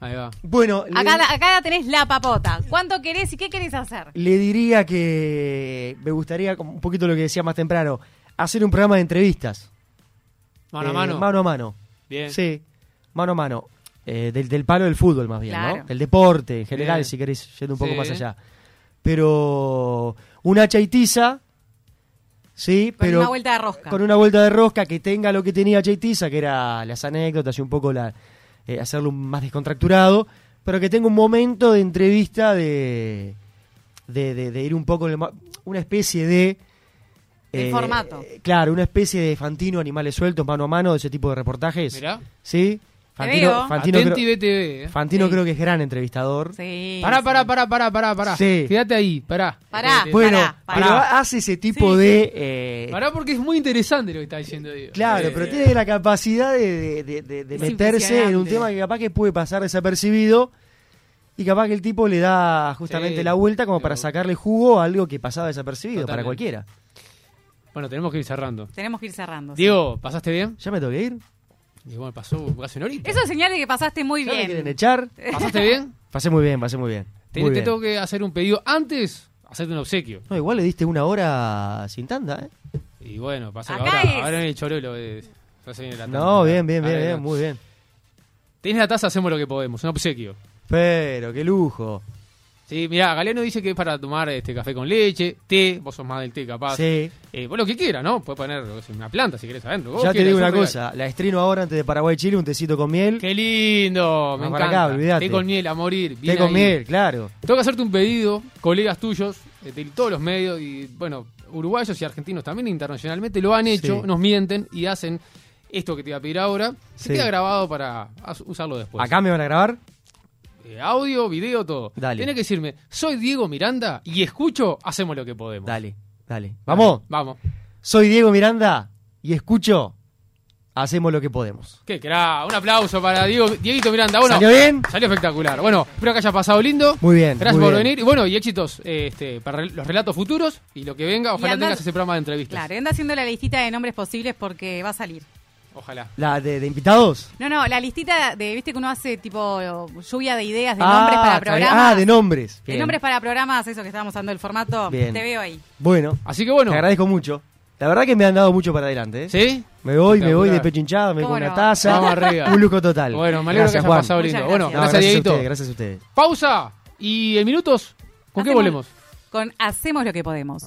Ahí va. Bueno, le, Acá, acá tenés la papota. ¿Cuánto querés y qué querés hacer? le diría que me gustaría, como un poquito lo que decía más temprano, hacer un programa de entrevistas. Mano a Eh, mano. Mano a mano. Bien. Sí, mano a mano. Eh, del, del palo del fútbol más bien, Claro. ¿no? El deporte en general, Bien. si querés, yendo un poco Sí. más allá. Pero una chaitiza, sí, Con pero una vuelta de rosca. con una vuelta de rosca que tenga lo que tenía chaitiza, que era las anécdotas y un poco la eh, hacerlo más descontracturado, pero que tenga un momento de entrevista de, de, de- de ir un poco, en el ma- una especie de... El formato. Claro, una especie de Fantino, animales sueltos, mano a mano, de ese tipo de reportajes. Mirá. ¿Sí? Fantino. Fantino, Atenti creo, BTV, eh. Fantino Sí. creo que es gran entrevistador. Sí. Pará, sí. pará, pará, pará, pará, pará. Sí. Quédate ahí, pará. Pará. Eh, Bueno, Pará, pará. pero hace ese tipo Sí, de... eh, Pará porque es muy interesante lo que está diciendo Diego. Claro, Eh, pero tiene la capacidad de, de- de- de- de Es meterse en un tema que capaz que puede pasar desapercibido y capaz que el tipo le da justamente Sí, la vuelta como pero- para sacarle jugo a algo que pasaba desapercibido para cualquiera. Bueno, tenemos que ir cerrando. Tenemos que ir cerrando. sí. Diego, ¿pasaste bien? ¿Ya me tengo que ir? Y bueno, pasó casi una horita. Eso es señal de que pasaste muy ¿Ya me quieren bien. echar? ¿Pasaste bien? Pasé muy bien, pasé muy bien. Te, Muy te bien. tengo que hacer un pedido antes, hacerte un obsequio. No, igual le diste una hora sin tanda, ¿eh? Y bueno, pasa que ahora, ahora en el chorolo eh. No, bien, bien, bien, bien, muy bien. Tienes la taza, hacemos lo que podemos, un obsequio. Pero, qué lujo. Sí, mira, Galeano dice que es para tomar este café con leche, té, vos sos más del té capaz. Sí. Eh, vos lo que quieras, ¿no? Puedes poner una planta si querés adentro. Vos Ya te digo un una cosa, la estreno ahora antes de Paraguay-Chile, un tecito con miel. Qué lindo, me para encanta. acá, olvídate. té con miel, a morir. Té con ahí. miel, claro. Tengo que hacerte un pedido, colegas tuyos, eh, de todos los medios, y bueno, uruguayos y argentinos también internacionalmente lo han hecho, Sí. nos mienten y hacen esto que te voy a pedir ahora. Se Sí. queda grabado para usarlo después. Acá me van a grabar. Eh, audio, video, todo. Dale. Tenés que decirme, soy Diego Miranda y escucho, hacemos lo que podemos. Dale, dale. Vamos. Vamos. Soy Diego Miranda y escucho. Hacemos lo que podemos. Qué cra, un aplauso para Diego, Dieguito Miranda. Bueno, ¿Salió bien? Salió espectacular. Bueno, espero que haya pasado lindo. Muy bien, Gracias muy por bien. venir. Y bueno, y éxitos eh, este, para los relatos futuros y lo que venga. Ojalá anda- tengas ese programa de entrevistas. Claro, anda haciendo la listita de nombres posibles porque va a salir. Ojalá. ¿La de, de invitados? No, no, la listita de, viste que uno hace tipo lluvia de ideas, de nombres para programas. Ah, de nombres. De nombres para programas, eso que estábamos usando el formato. Bien. Te veo ahí. Bueno, Así que bueno. te agradezco mucho. La verdad que me han dado mucho para adelante. ¿eh? ¿Sí? Me voy, me voy de pecho hinchado, me ¿Cómo con una taza. Vamos arriba. Un lujo total. Bueno, me alegro Gracias, que haya Juan. pasado lindo. Bueno, gracias. No, gracias, gracias a Dieguito. ustedes, gracias a ustedes. Pausa. ¿Y en minutos? ¿Con qué volvemos? Con Hacemos lo que podemos.